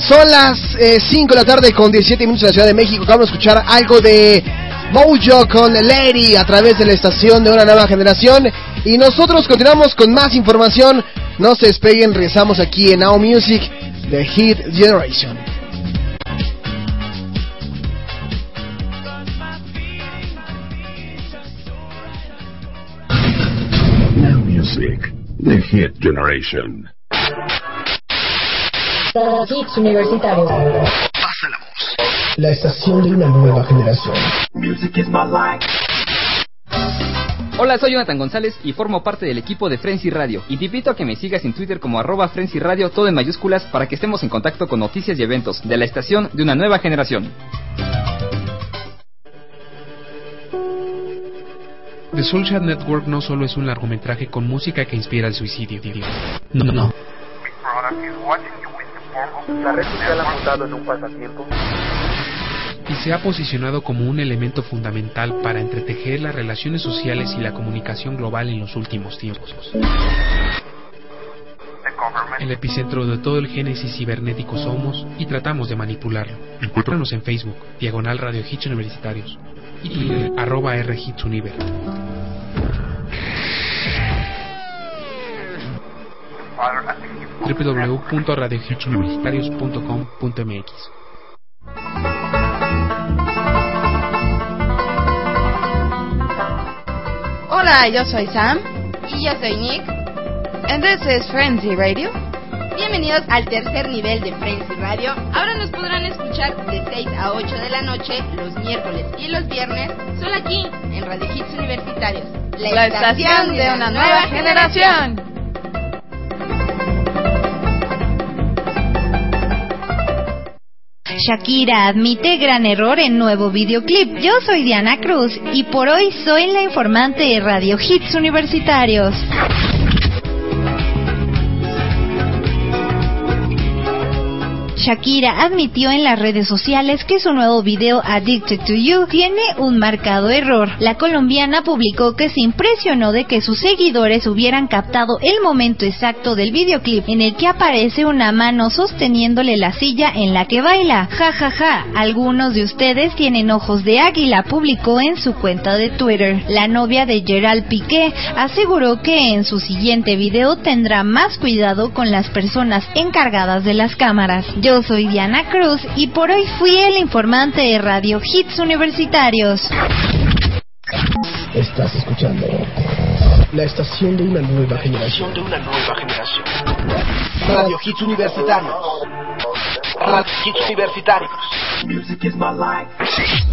S2: Son las 5 de la tarde con 17 minutos en la Ciudad de México. Acabamos de escuchar algo de Mojo con Lady a través de la estación de una nueva generación. Y nosotros continuamos con más información. No se despeguen, regresamos aquí en Now Music de Hit Generation.
S1: Now Music, The Hit Generation.
S13: Universitarios.
S14: La estación de una nueva generación.
S1: Music is my life.
S22: Hola, soy Jonathan González y formo parte del equipo de Frenzy Radio. Y te invito a que me sigas en Twitter como arroba Frenzy Radio, todo en mayúsculas, para que estemos en contacto con noticias y eventos de la estación de una nueva generación.
S23: The Soulshad Network no solo es un largometraje con música que inspira el suicidio. No, no.
S24: La red social ha mutado en un pasatiempo.
S23: Y se ha posicionado como un elemento fundamental para entretejer las relaciones sociales y la comunicación global en los últimos tiempos. El epicentro de todo el génesis cibernético somos y tratamos de manipularlo. Encuéntranos en Facebook, Diagonal Radio Hits Universitarios y arroba R Hits Univer. www.radiohitsuniversitarios.com.mx
S25: Hola, yo soy Sam. Y yo soy Nick. And this is Frenzy Radio. Bienvenidos al tercer nivel de Frenzy Radio. Ahora nos podrán escuchar de 6 a 8 de la noche, los miércoles y los viernes, solo aquí, en Radio Hits Universitarios.
S26: La estación de una nueva generación.
S8: Shakira admite gran error en nuevo videoclip. Yo soy Diana Cruz y por hoy soy la informante de Radio Hits Universitarios. Shakira admitió en las redes sociales que su nuevo video Addicted to You tiene un marcado error. La colombiana publicó que se impresionó de que sus seguidores hubieran captado el momento exacto del videoclip en el que aparece una mano sosteniéndole la silla en la que baila. Ja ja ja, algunos de ustedes tienen ojos de águila, publicó en su cuenta de Twitter. La novia de Gerald Piqué aseguró que en su siguiente video tendrá más cuidado con las personas encargadas de las cámaras. Soy Diana Cruz y por hoy fui el informante de Radio Hits Universitarios.
S14: Estás escuchando la estación de una nueva generación.
S27: de una nueva generación. Radio Hits Universitarios. Radio Hits Universitarios. Music is my life.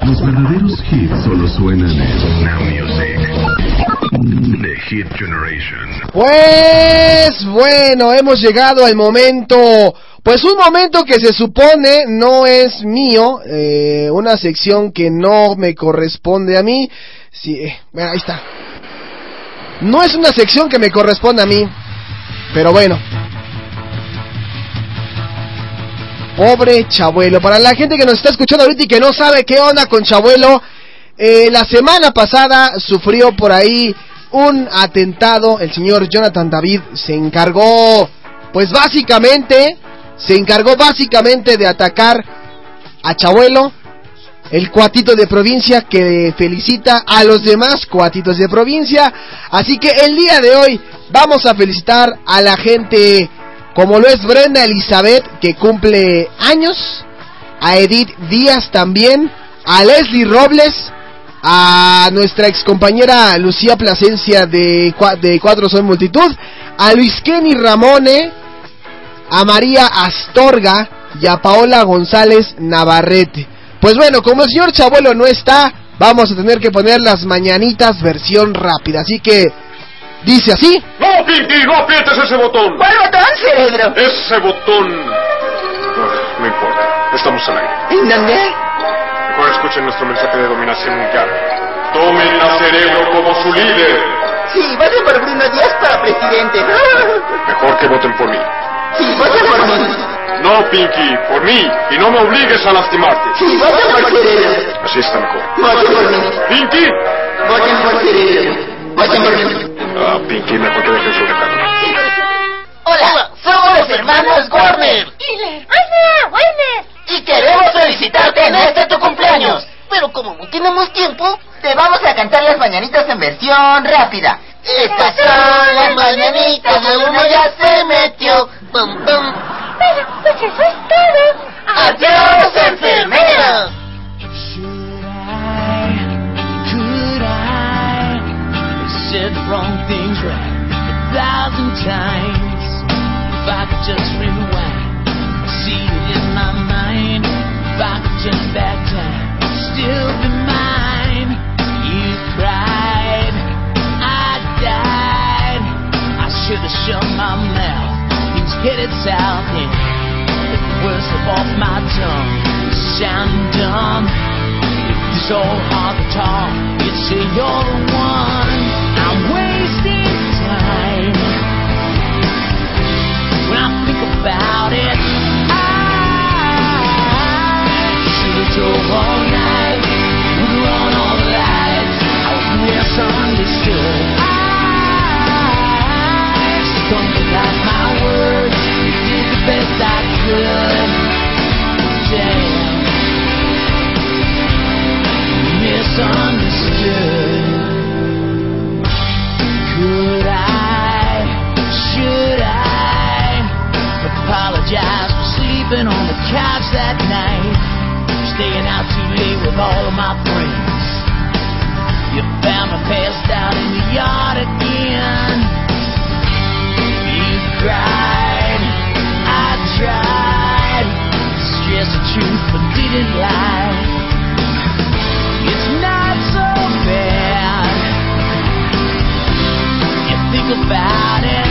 S1: Los verdaderos hits solo suenan en Now Music. The Hit Generation.
S2: Pues bueno, hemos llegado al momento, pues un momento que se supone no es mío, eh, una sección que no me corresponde a mí. Sí, eh, bueno, ahí está. No es una sección que me corresponde a mí, pero bueno. Pobre Chabuelo. Para la gente que nos está escuchando ahorita y que no sabe qué onda con Chabuelo, eh, la semana pasada sufrió por ahí un atentado. El señor Jonathan David se encargó, pues básicamente, se encargó básicamente de atacar a Chabuelo, el cuatito de provincia que felicita a los demás cuatitos de provincia. Así que el día de hoy vamos a felicitar a la gente como lo es Brenda Elizabeth, que cumple años, a Edith Díaz también, a Leslie Robles, a nuestra excompañera Lucía Plasencia de, de Cuatro Son Multitud, a Luis Kenny Ramone, a María Astorga y a Paola González Navarrete. Pues bueno, como el señor Chabuelo no está, vamos a tener que poner las mañanitas versión rápida. Así que dice así.
S9: ¡No, Pinky! ¡No aprietes ese botón!
S26: ¿Cuál botón, cerebro?
S9: Ese botón. No importa. Estamos al aire.
S26: ¿En dónde?
S28: Mejor escuchen nuestro mensaje de dominación mundial. Tomen a Cerebro como su líder.
S29: Sí, voten por Bruno Díaz para presidente. [LAUGHS]
S28: Mejor que voten por mí.
S29: Sí, voten por mí.
S28: No, Pinky, por mí. Y no me obligues a lastimarte.
S29: Sí, voten por Cerebro.
S28: Así está mejor.
S29: Voten por mí.
S28: Pinky.
S29: Voten por Cerebro.
S28: Ah, Pinky, mejor que dejen su recado.
S29: Hola, somos los hermanos Warner.
S30: ¡Hola, Warner!
S29: Y queremos felicitarte en este tu cumpleaños. Pero como no tenemos tiempo, te vamos a cantar las mañanitas en versión rápida. Estas son las mañanitas de uno ya se metió. Pum, pum.
S30: Bueno, pues eso es todo.
S29: ¡Adiós, enfermera!
S17: Times? If I could just rewind, see it in my mind. If I could turn back time, still be mine. You cried, I died. I should have shut my mouth. Things headed south, and the words slip off my tongue. it's Sounding dumb. It's so hard to talk. You'd say you're the one. Drove all night. All the lights. I was misunderstood. I my words. Did the best I could. Misunderstood. Could I, should I apologize for sleeping on the couch that night? Staying out too late with all of my friends. You found me passed out in the yard again. You cried, I tried to stress the truth but didn't lie. It's not so bad. You think about it.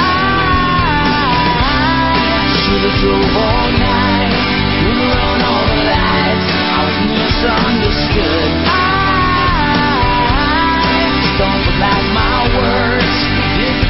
S17: I should have drove all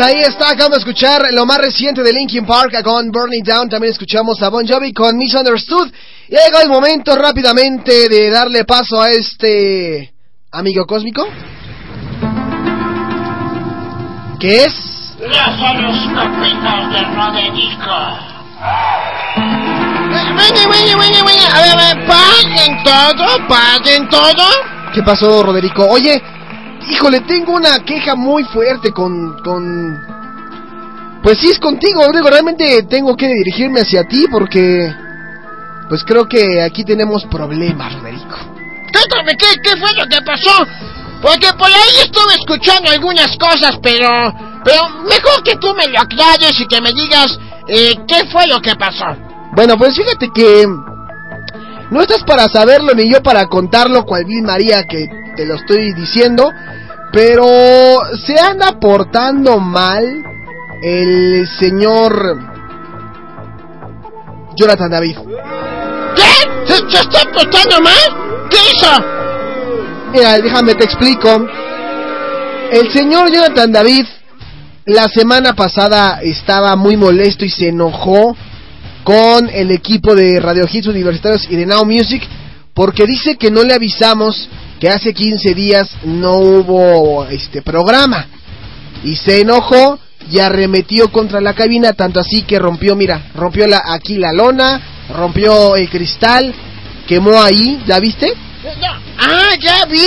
S2: ahí está, acabamos de escuchar lo más reciente de Linkin Park con Burning Down. También escuchamos a Bon Jovi con Misunderstood. Y ha llegado el momento rápidamente de darle paso a este amigo cósmico. ¿Qué es?
S31: Los horoscopitos de Roderico.
S32: A ver, a ver, paguen todo, paguen todo.
S2: ¿Qué pasó, Roderico? Oye, híjole, tengo una queja muy fuerte con, con... Pues sí, es contigo, Rodrigo. Realmente tengo que dirigirme hacia ti porque... Pues creo que aquí tenemos problemas, Roderico.
S32: Cuéntame, ¿qué, ¿qué fue lo que pasó? Porque por ahí estuve escuchando algunas cosas, pero... Pero mejor que tú me lo aclares y que me digas eh, qué fue lo que pasó.
S2: Bueno, pues fíjate que... No estás para saberlo ni yo para contarlo, cual Bill María que te lo estoy diciendo. Pero se anda portando mal el señor Jonathan David.
S32: ¿Qué? ¿Se, se está portando mal? ¿Qué hizo?
S2: Mira, déjame te explico. El señor Jonathan David la semana pasada estaba muy molesto y se enojó con el equipo de Radio Hits Universitarios y de Now Music porque dice que no le avisamos que hace 15 días no hubo este programa y se enojó y arremetió contra la cabina tanto así que rompió, mira, rompió la, aquí la lona, rompió el cristal, quemó ahí, ¿la viste?
S32: Ah, ya vi.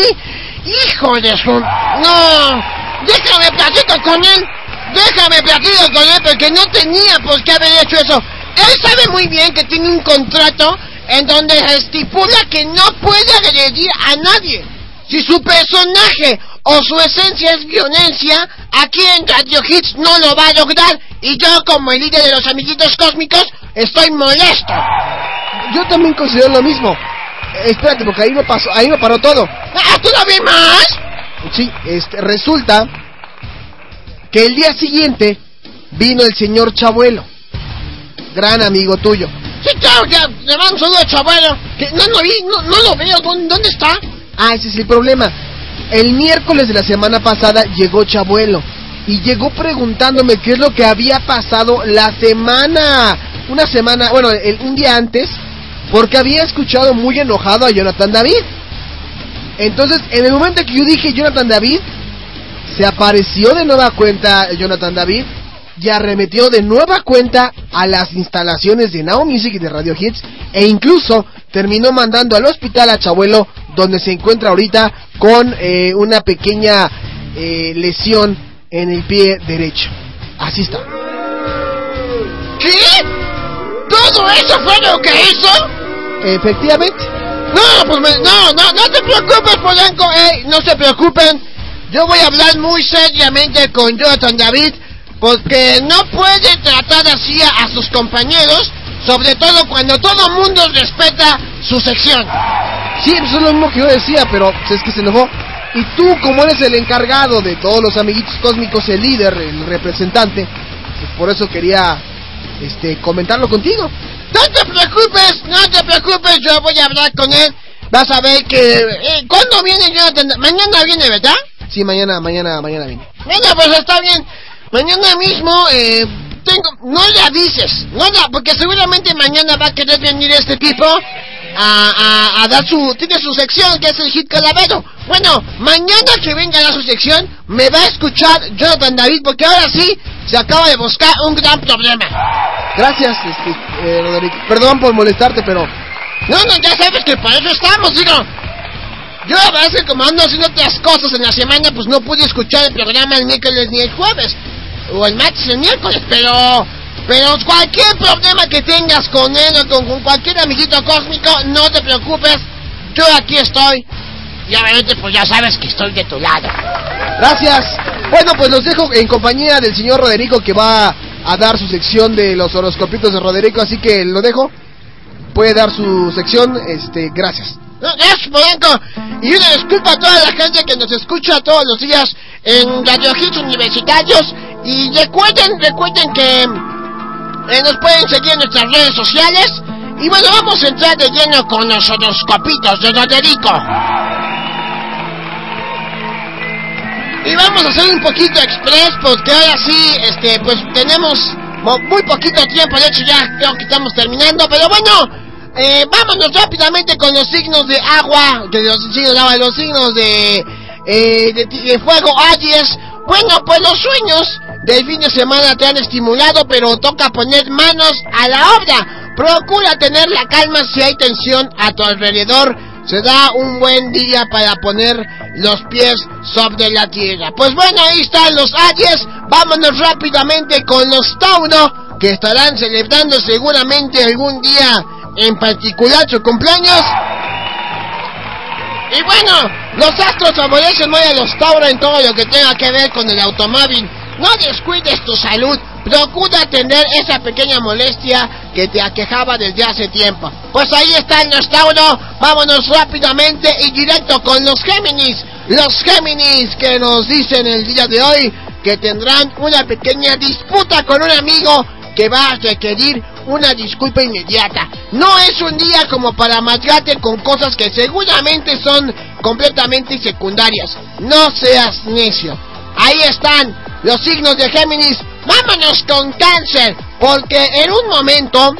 S32: Hijo de su... No. Déjame platico con él. Déjame platico con él porque no tenía por qué haber hecho eso. Él sabe muy bien que tiene un contrato en donde estipula que no puede agredir a nadie. Si su personaje o su esencia es violencia, aquí en Radio Hits no lo va a lograr. Y yo, como el líder de los amiguitos cósmicos, estoy molesto.
S2: Yo también considero lo mismo. Eh, espérate, porque ahí no pasó, ahí no paró todo.
S32: ¡Ah, tú lo vi más!
S2: Sí, este, resulta que el día siguiente vino el señor Chabuelo, gran amigo tuyo.
S32: Sí, claro, ya, le mando un saludo a Chabuelo. Que no lo vi, no, no lo veo. ¿Dónde, ¿Dónde está?
S2: Ah, ese es el problema. El miércoles de la semana pasada llegó Chabuelo y llegó preguntándome qué es lo que había pasado la semana, una semana, bueno, el, un día antes, porque había escuchado muy enojado a Jonathan David. Entonces, en el momento que yo dije Jonathan David, se apareció de nueva cuenta Jonathan David y arremetió de nueva cuenta a las instalaciones de Now Music y de Radio Hits e incluso terminó mandando al hospital a Chabuelo donde se encuentra ahorita con eh, una pequeña eh, lesión en el pie derecho. Así está.
S32: ¿Qué? ¿Todo eso fue lo que hizo?
S2: Efectivamente.
S32: No, pues me- no, no, no te preocupes, Polanco, ey, no se preocupen. Yo voy a hablar muy seriamente con Jonathan David, porque no puede tratar así a, sus compañeros, sobre todo cuando todo mundo respeta su sección.
S2: Sí, pues es lo mismo que yo decía, pero es que se enojó. Y tú, como eres el encargado de todos los amiguitos cósmicos, el líder, el representante, pues por eso quería este comentarlo contigo.
S32: No te preocupes, no te preocupes, yo voy a hablar con él. Vas a ver que... eh, ¿Cuándo viene Jonathan? Mañana viene, ¿verdad?
S2: Sí, mañana, mañana, mañana viene.
S32: Venga, pues está bien. Mañana mismo, eh, tengo, no le avises, no la, porque seguramente mañana va a querer venir este tipo a, a, a dar su, tiene su sección que es el hit calavero. Bueno, mañana que venga a su sección, me va a escuchar Jonathan David, porque ahora sí se acaba de buscar un gran problema.
S2: Gracias, este, eh, Roderick. Perdón por molestarte, pero
S32: No, no, ya sabes que para eso estamos, digo. Yo la verdad es que como ando haciendo otras cosas en la semana, pues no pude escuchar el programa el miércoles ni el jueves. O el y el miércoles, pero... Pero cualquier problema que tengas con él o con, con cualquier amiguito cósmico, no te preocupes. Yo aquí estoy. Y obviamente pues ya sabes que estoy de tu lado.
S2: Gracias. Bueno, pues los dejo en compañía del señor Roderico que va a dar su sección de los horoscopitos de Roderico, así que lo dejo. Puede dar su sección, este, gracias.
S32: Gracias, Polanco. Y una disculpa a toda la gente que nos escucha todos los días en Radio Hits Universitarios. Y recuerden, recuerden que eh, nos pueden seguir en nuestras redes sociales. Y bueno, vamos a entrar de lleno con los horoscopitos de Roderico. Y vamos a hacer un poquito express porque ahora sí, este, pues tenemos mo- muy poquito tiempo, de hecho ya creo que estamos terminando, pero bueno, eh, vámonos rápidamente con los signos de agua, de los signos de agua, los signos de, eh, de, de fuego, Aries. Bueno, pues los sueños del fin de semana te han estimulado, pero toca poner manos a la obra. Procura tener la calma si hay tensión a tu alrededor. Será un buen día para poner los pies sobre la tierra. Pues bueno, ahí están los Aries. Vámonos rápidamente con los Tauro, que estarán celebrando seguramente algún día en particular su cumpleaños. Y bueno, los astros favorecen muy a los Tauro en todo lo que tenga que ver con el automóvil. No descuides tu salud. Procura atender esa pequeña molestia que te aquejaba desde hace tiempo. Pues ahí están los Tauro. Vámonos rápidamente y directo con los Géminis. Los Géminis que nos dicen el día de hoy que tendrán una pequeña disputa con un amigo que va a requerir una disculpa inmediata. No es un día como para matarte con cosas que seguramente son completamente secundarias. No seas necio. Ahí están los signos de Géminis. Vámonos con cáncer, porque en un momento,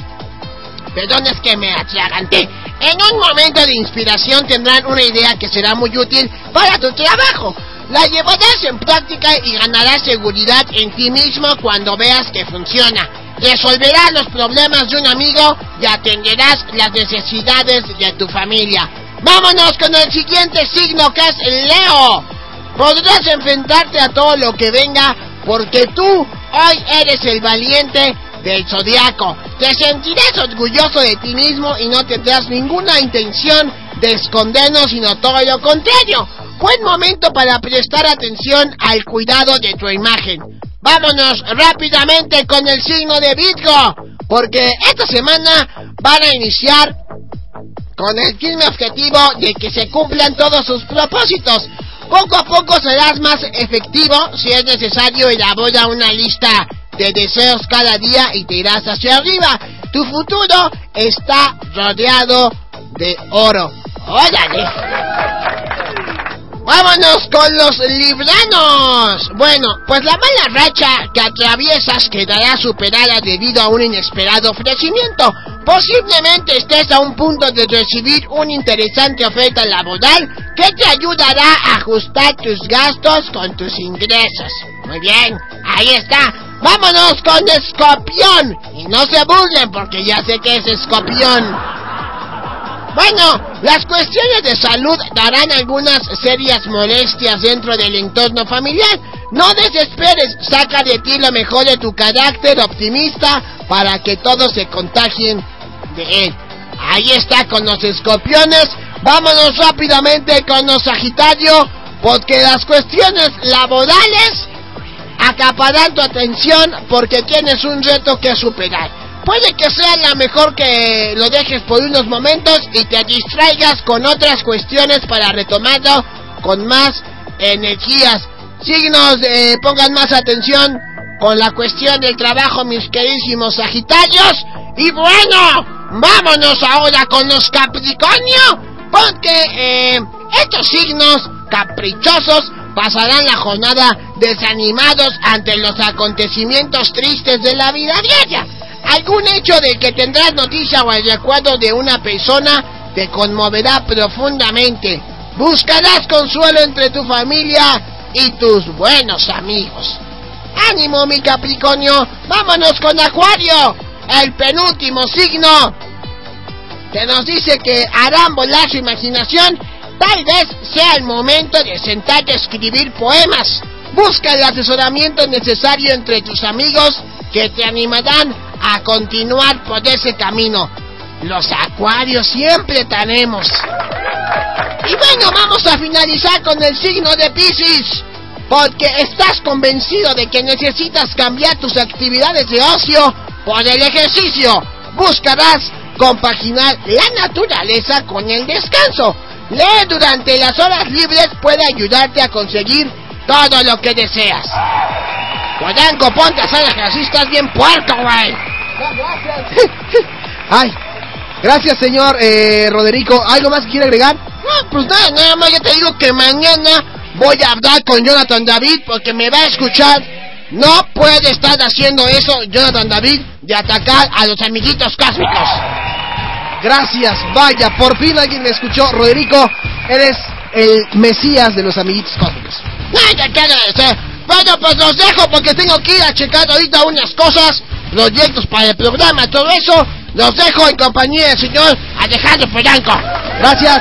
S32: perdón es que me atraganté, en un momento de inspiración tendrán una idea que será muy útil para tu trabajo. La llevarás en práctica y ganarás seguridad en ti mismo cuando veas que funciona. Resolverás los problemas de un amigo y atenderás las necesidades de tu familia. Vámonos con el siguiente signo que es Leo. Podrás enfrentarte a todo lo que venga porque tú hoy eres el valiente del zodiaco. Te sentirás orgulloso de ti mismo y no tendrás ninguna intención de escondernos, sino todo lo contrario. Buen momento para prestar atención al cuidado de tu imagen. Vámonos rápidamente con el signo de Virgo, porque esta semana van a iniciar con el firme objetivo de que se cumplan todos sus propósitos. Poco a poco serás más efectivo, si es necesario elabora una lista de deseos cada día y te irás hacia arriba. Tu futuro está rodeado de oro. ¡Órale! Vámonos con los libranos. Bueno, pues la mala racha que atraviesas quedará superada debido a un inesperado ofrecimiento. Posiblemente estés a un punto de recibir una interesante oferta laboral que te ayudará a ajustar tus gastos con tus ingresos. Muy bien, ahí está. Vámonos con escorpión. Y no se burlen porque ya sé que es escorpión. Bueno, las cuestiones de salud darán algunas serias molestias dentro del entorno familiar. No desesperes, saca de ti lo mejor de tu carácter optimista para que todos se contagien de él. Ahí está con los escorpiones. Vámonos rápidamente con los Sagitario, porque las cuestiones laborales acaparán tu atención porque tienes un reto que superar. Puede que sea la mejor que lo dejes por unos momentos y te distraigas con otras cuestiones para retomarlo con más energías. Signos, eh, pongan más atención con la cuestión del trabajo, mis queridísimos Sagitarios. Y bueno, vámonos ahora con los Capricornio, porque eh, estos signos caprichosos pasarán la jornada desanimados ante los acontecimientos tristes de la vida diaria. Algún hecho de que tendrás noticia o el recuerdo de una persona te conmoverá profundamente. Buscarás consuelo entre tu familia y tus buenos amigos. ánimo mi Capricornio, vámonos con Acuario, el penúltimo signo que nos dice que harán volar su imaginación, tal vez sea el momento de sentarte a escribir poemas. Busca el asesoramiento necesario entre tus amigos que te animarán a continuar por ese camino. Los acuarios siempre tenemos. Y bueno, vamos a finalizar con el signo de Pisces. Porque estás convencido de que necesitas cambiar tus actividades de ocio por el ejercicio. Buscarás compaginar la naturaleza con el descanso. Leer durante las horas libres puede ayudarte a conseguir todo lo que deseas. Guayanco, ponte a hacer ejercicio, estás bien puerco, güey. [LAUGHS]
S2: Ay, gracias señor eh, Roderico. ¿Algo más que quiere agregar?
S32: No, pues nada, nada más, ya te digo que mañana voy a hablar con Jonathan David porque me va a escuchar. No puede estar haciendo eso, Jonathan David, de atacar a los amiguitos cósmicos.
S2: Gracias, vaya, por fin alguien me escuchó. Roderico, eres el mesías de los amiguitos cósmicos.
S32: Nada que agradecer. Bueno, pues los dejo porque tengo que ir a checar ahorita unas cosas, proyectos para el programa, todo eso. Los dejo en compañía del señor Alejandro Franco.
S2: Gracias.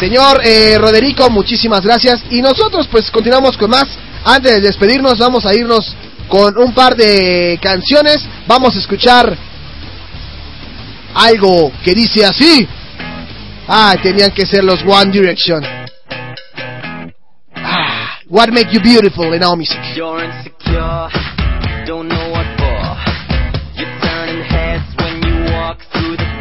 S2: Señor eh, Roderico, muchísimas gracias. Y nosotros pues continuamos con más. Antes de despedirnos vamos a irnos con un par de canciones. Vamos a escuchar algo que dice así. Ah, tenían que ser los One Direction. What Make You Beautiful in Our Music.
S33: You're insecure, don't know what for. You're turning heads when you walk through the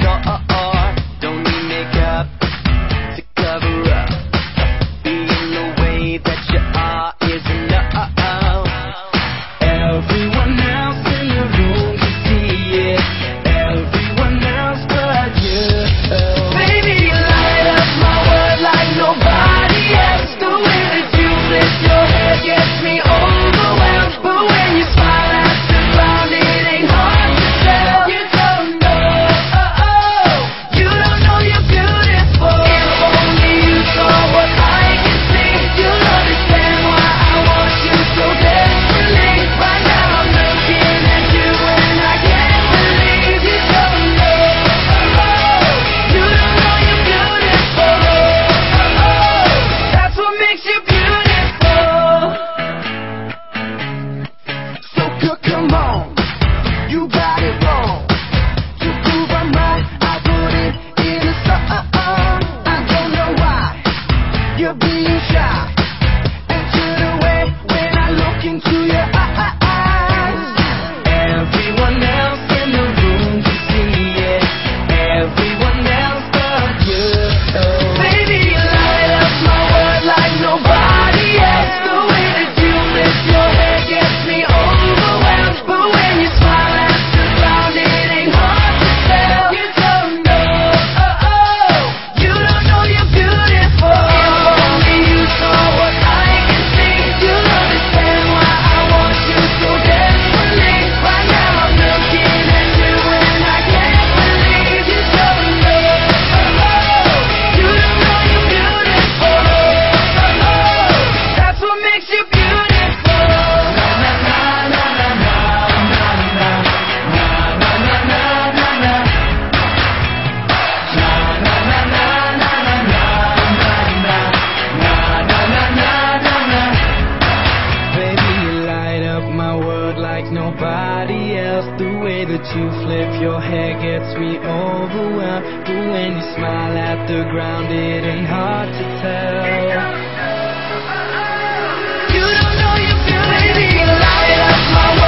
S33: nobody else. The way that you flip your hair gets me overwhelmed. But when you smile at the ground, it ain't hard to tell. You don't know you're beautiful. Baby, you light up my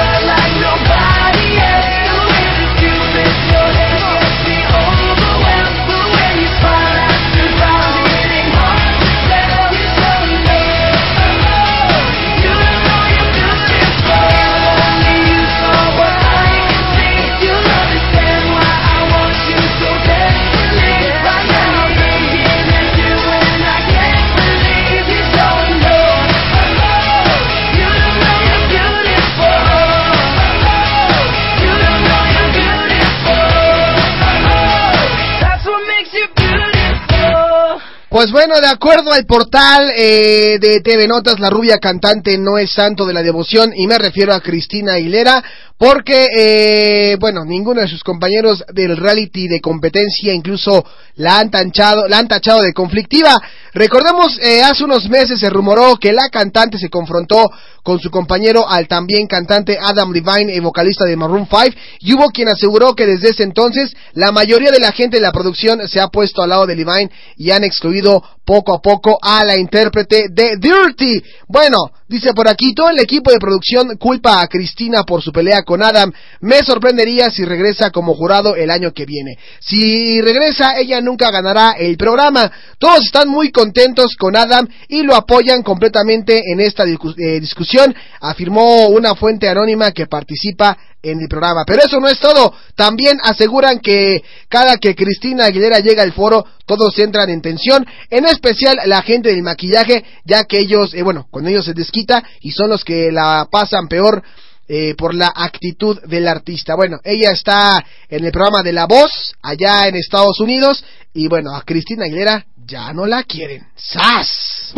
S2: Pues bueno, de acuerdo al portal eh, de TV Notas, la rubia cantante no es santo de la devoción y me refiero a Cristina Aguilera porque, eh, bueno, ninguno de sus compañeros del reality de competencia incluso la han tachado, la han tachado de conflictiva. Recordemos, eh, hace unos meses se rumoró que la cantante se confrontó con su compañero al también cantante Adam Levine, el vocalista de Maroon 5, y hubo quien aseguró que desde ese entonces la mayoría de la gente de la producción se ha puesto al lado de Levine y han excluido poco a poco a la intérprete de Dirty. Bueno, dice por aquí, todo el equipo de producción culpa a Cristina por su pelea con Adam. Me sorprendería si regresa como jurado el año que viene. Si regresa, ella nunca ganará el programa. Todos están muy contentos con Adam y lo apoyan completamente en esta eh, discusión, afirmó una fuente anónima que participa en el programa. Pero eso no es todo. También aseguran que cada que Cristina Aguilera llega al foro, todos entran en tensión, en especial la gente del maquillaje, ya que ellos, eh, bueno, con ellos se desquita y son los que la pasan peor eh, por la actitud del artista. Bueno, ella está en el programa de La Voz, allá en Estados Unidos, y bueno, a Cristina Aguilera ya no la quieren. ¡Sas!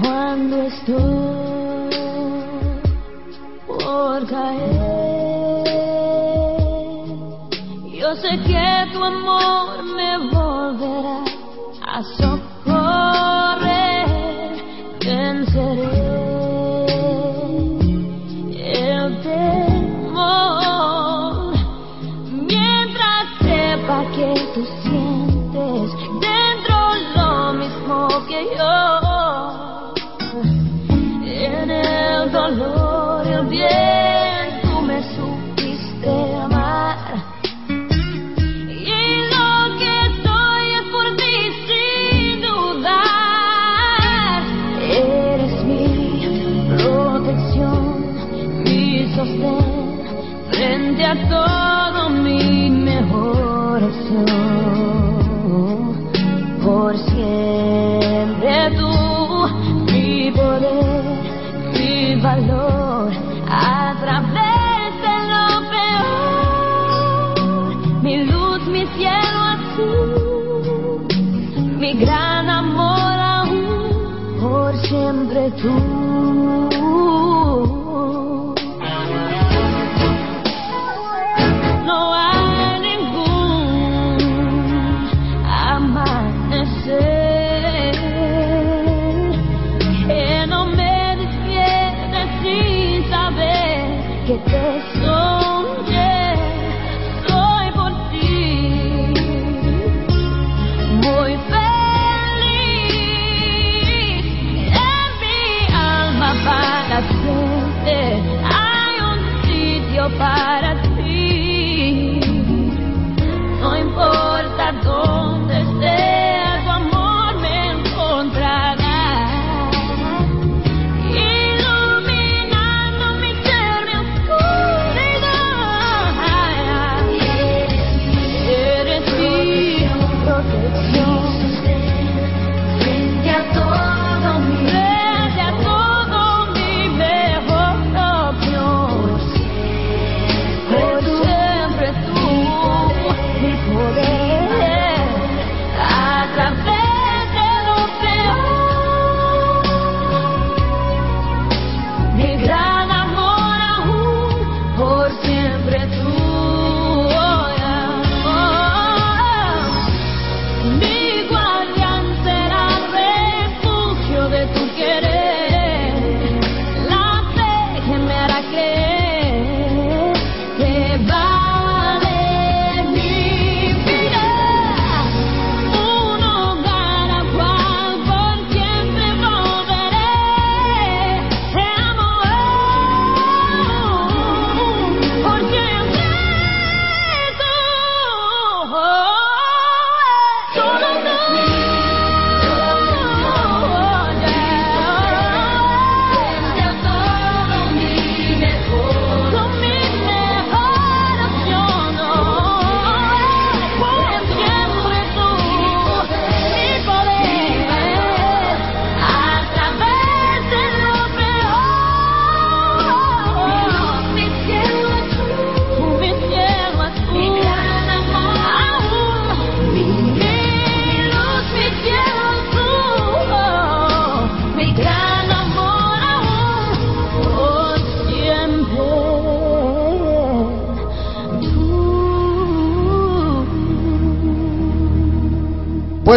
S16: Cuando estoy por caer, sé que tu amor me volverá a socorrer. Venceré el temor mientras sepa que tú sientes dentro lo mismo que yo. En el dolor el bien sostén frente a todo mi mejor. Por siempre tú, mi poder, mi valor, a través de lo peor, mi luz, mi cielo azul, mi gran amor aún, por siempre tú.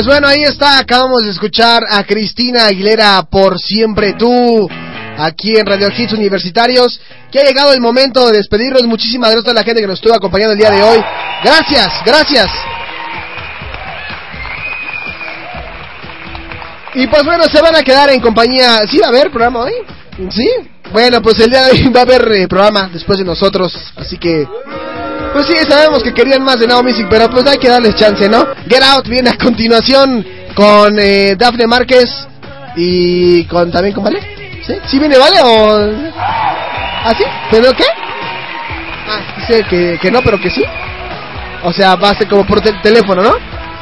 S2: Bueno, ahí está, acabamos de escuchar a Cristina Aguilera por siempre tú, aquí en Radio Hits Universitarios, que ha llegado el momento de despedirnos. Muchísimas gracias a la gente que nos estuvo acompañando el día de hoy. Gracias, gracias. Y pues bueno, se van a quedar en compañía. ¿Sí va a haber programa hoy? ¿Sí? Bueno, pues el día de hoy [LAUGHS] va a haber eh, programa después de nosotros. Así que. Pues sí, sabemos que querían más de Now Music, pero pues hay que darles chance, ¿no? Get Out viene a continuación con eh, Dafne Márquez y con también con Vale. ¿Sí? ¿Sí viene Vale o.? ¿Ah, sí? ¿Pero qué? Ah, dice que, que no, pero que sí. O sea, va a ser como por tel- teléfono, ¿no?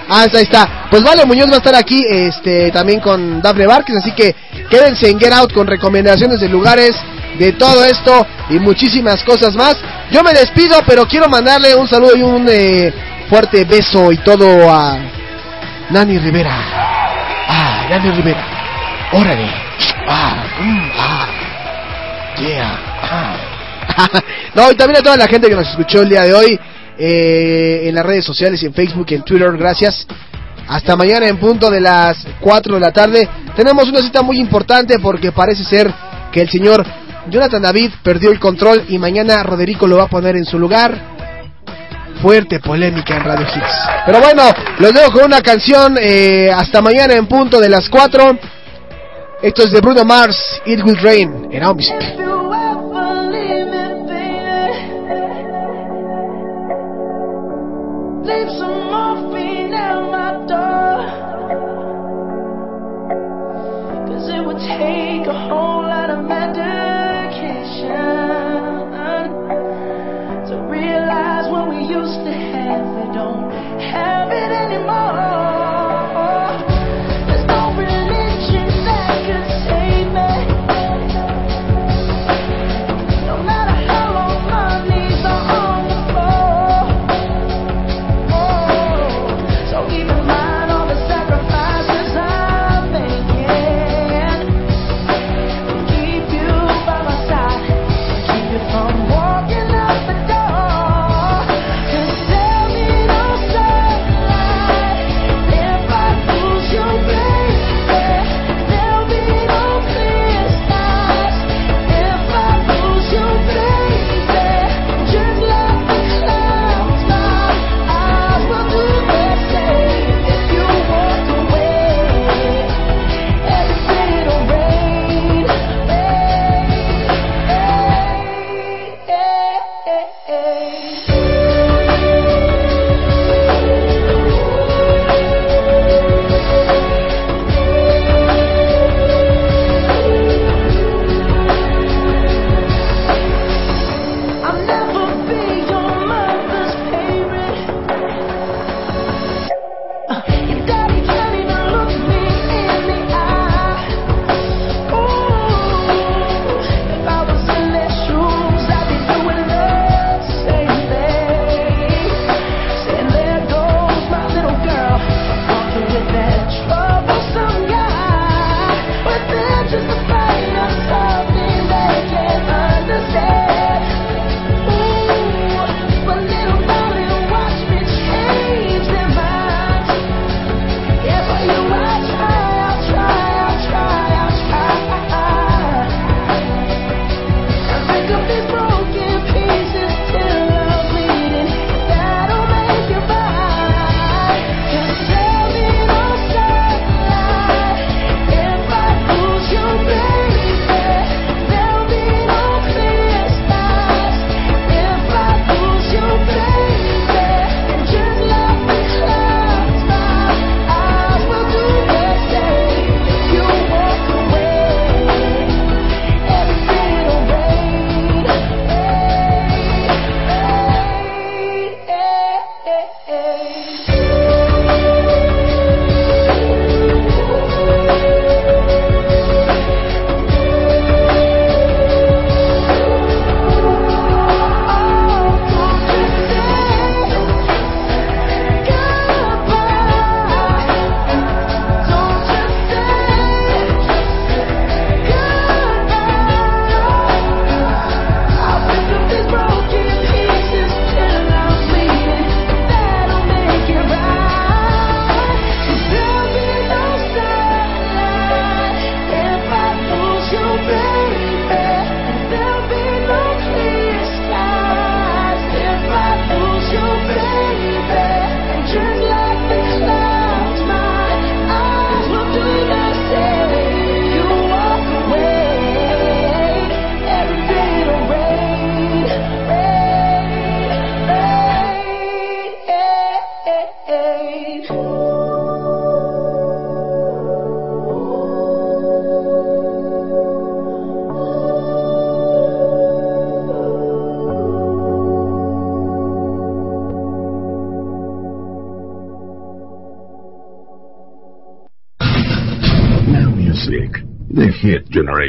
S2: Ah, ahí está. Pues vale, Muñoz va a estar aquí este, también con Dafne Márquez, así que quédense en Get Out con recomendaciones de lugares, de todo esto y muchísimas cosas más. Yo me despido, pero quiero mandarle un saludo y un eh, fuerte beso y todo a Nani Rivera. Ah, Nani Rivera. Órale. Ah, mm, ah. Yeah. Ah. [LAUGHS] no, y también a toda la gente que nos escuchó el día de hoy eh, en las redes sociales, en Facebook en Twitter, gracias. Hasta mañana en punto de las 4 de la tarde. Tenemos una cita muy importante porque parece ser que el señor Jonathan David perdió el control y mañana Roderico lo va a poner en su lugar. Fuerte polémica en Radio Hits. Pero bueno, los dejo con una canción eh, hasta mañana en punto de las 4. Esto es de Bruno Mars, It Will Rain, en
S16: would take a whole lot of to realize what we used to have, we don't have it anymore.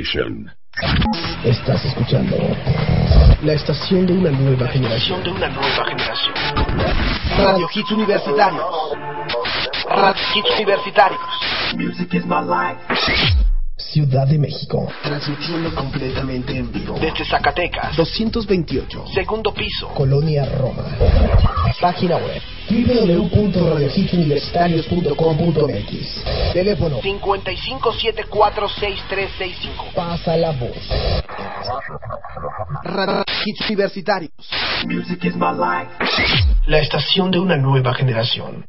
S1: Generation.
S14: Estás escuchando la estación de una nueva generación.
S27: de una nueva generación. Radio Hits Universitarios. Radio Hits Universitarios. Music is my life.
S14: Ciudad de México.
S27: Transmitiendo completamente en vivo. Desde Zacatecas.
S14: 228.
S27: Segundo piso.
S14: Colonia Roma. Página web www.radiohitsuniversitarios.com.mx Teléfono
S27: 55746365.
S14: Pasa la voz.
S27: Hits Universitarios. Music is my life. La estación de una nueva generación.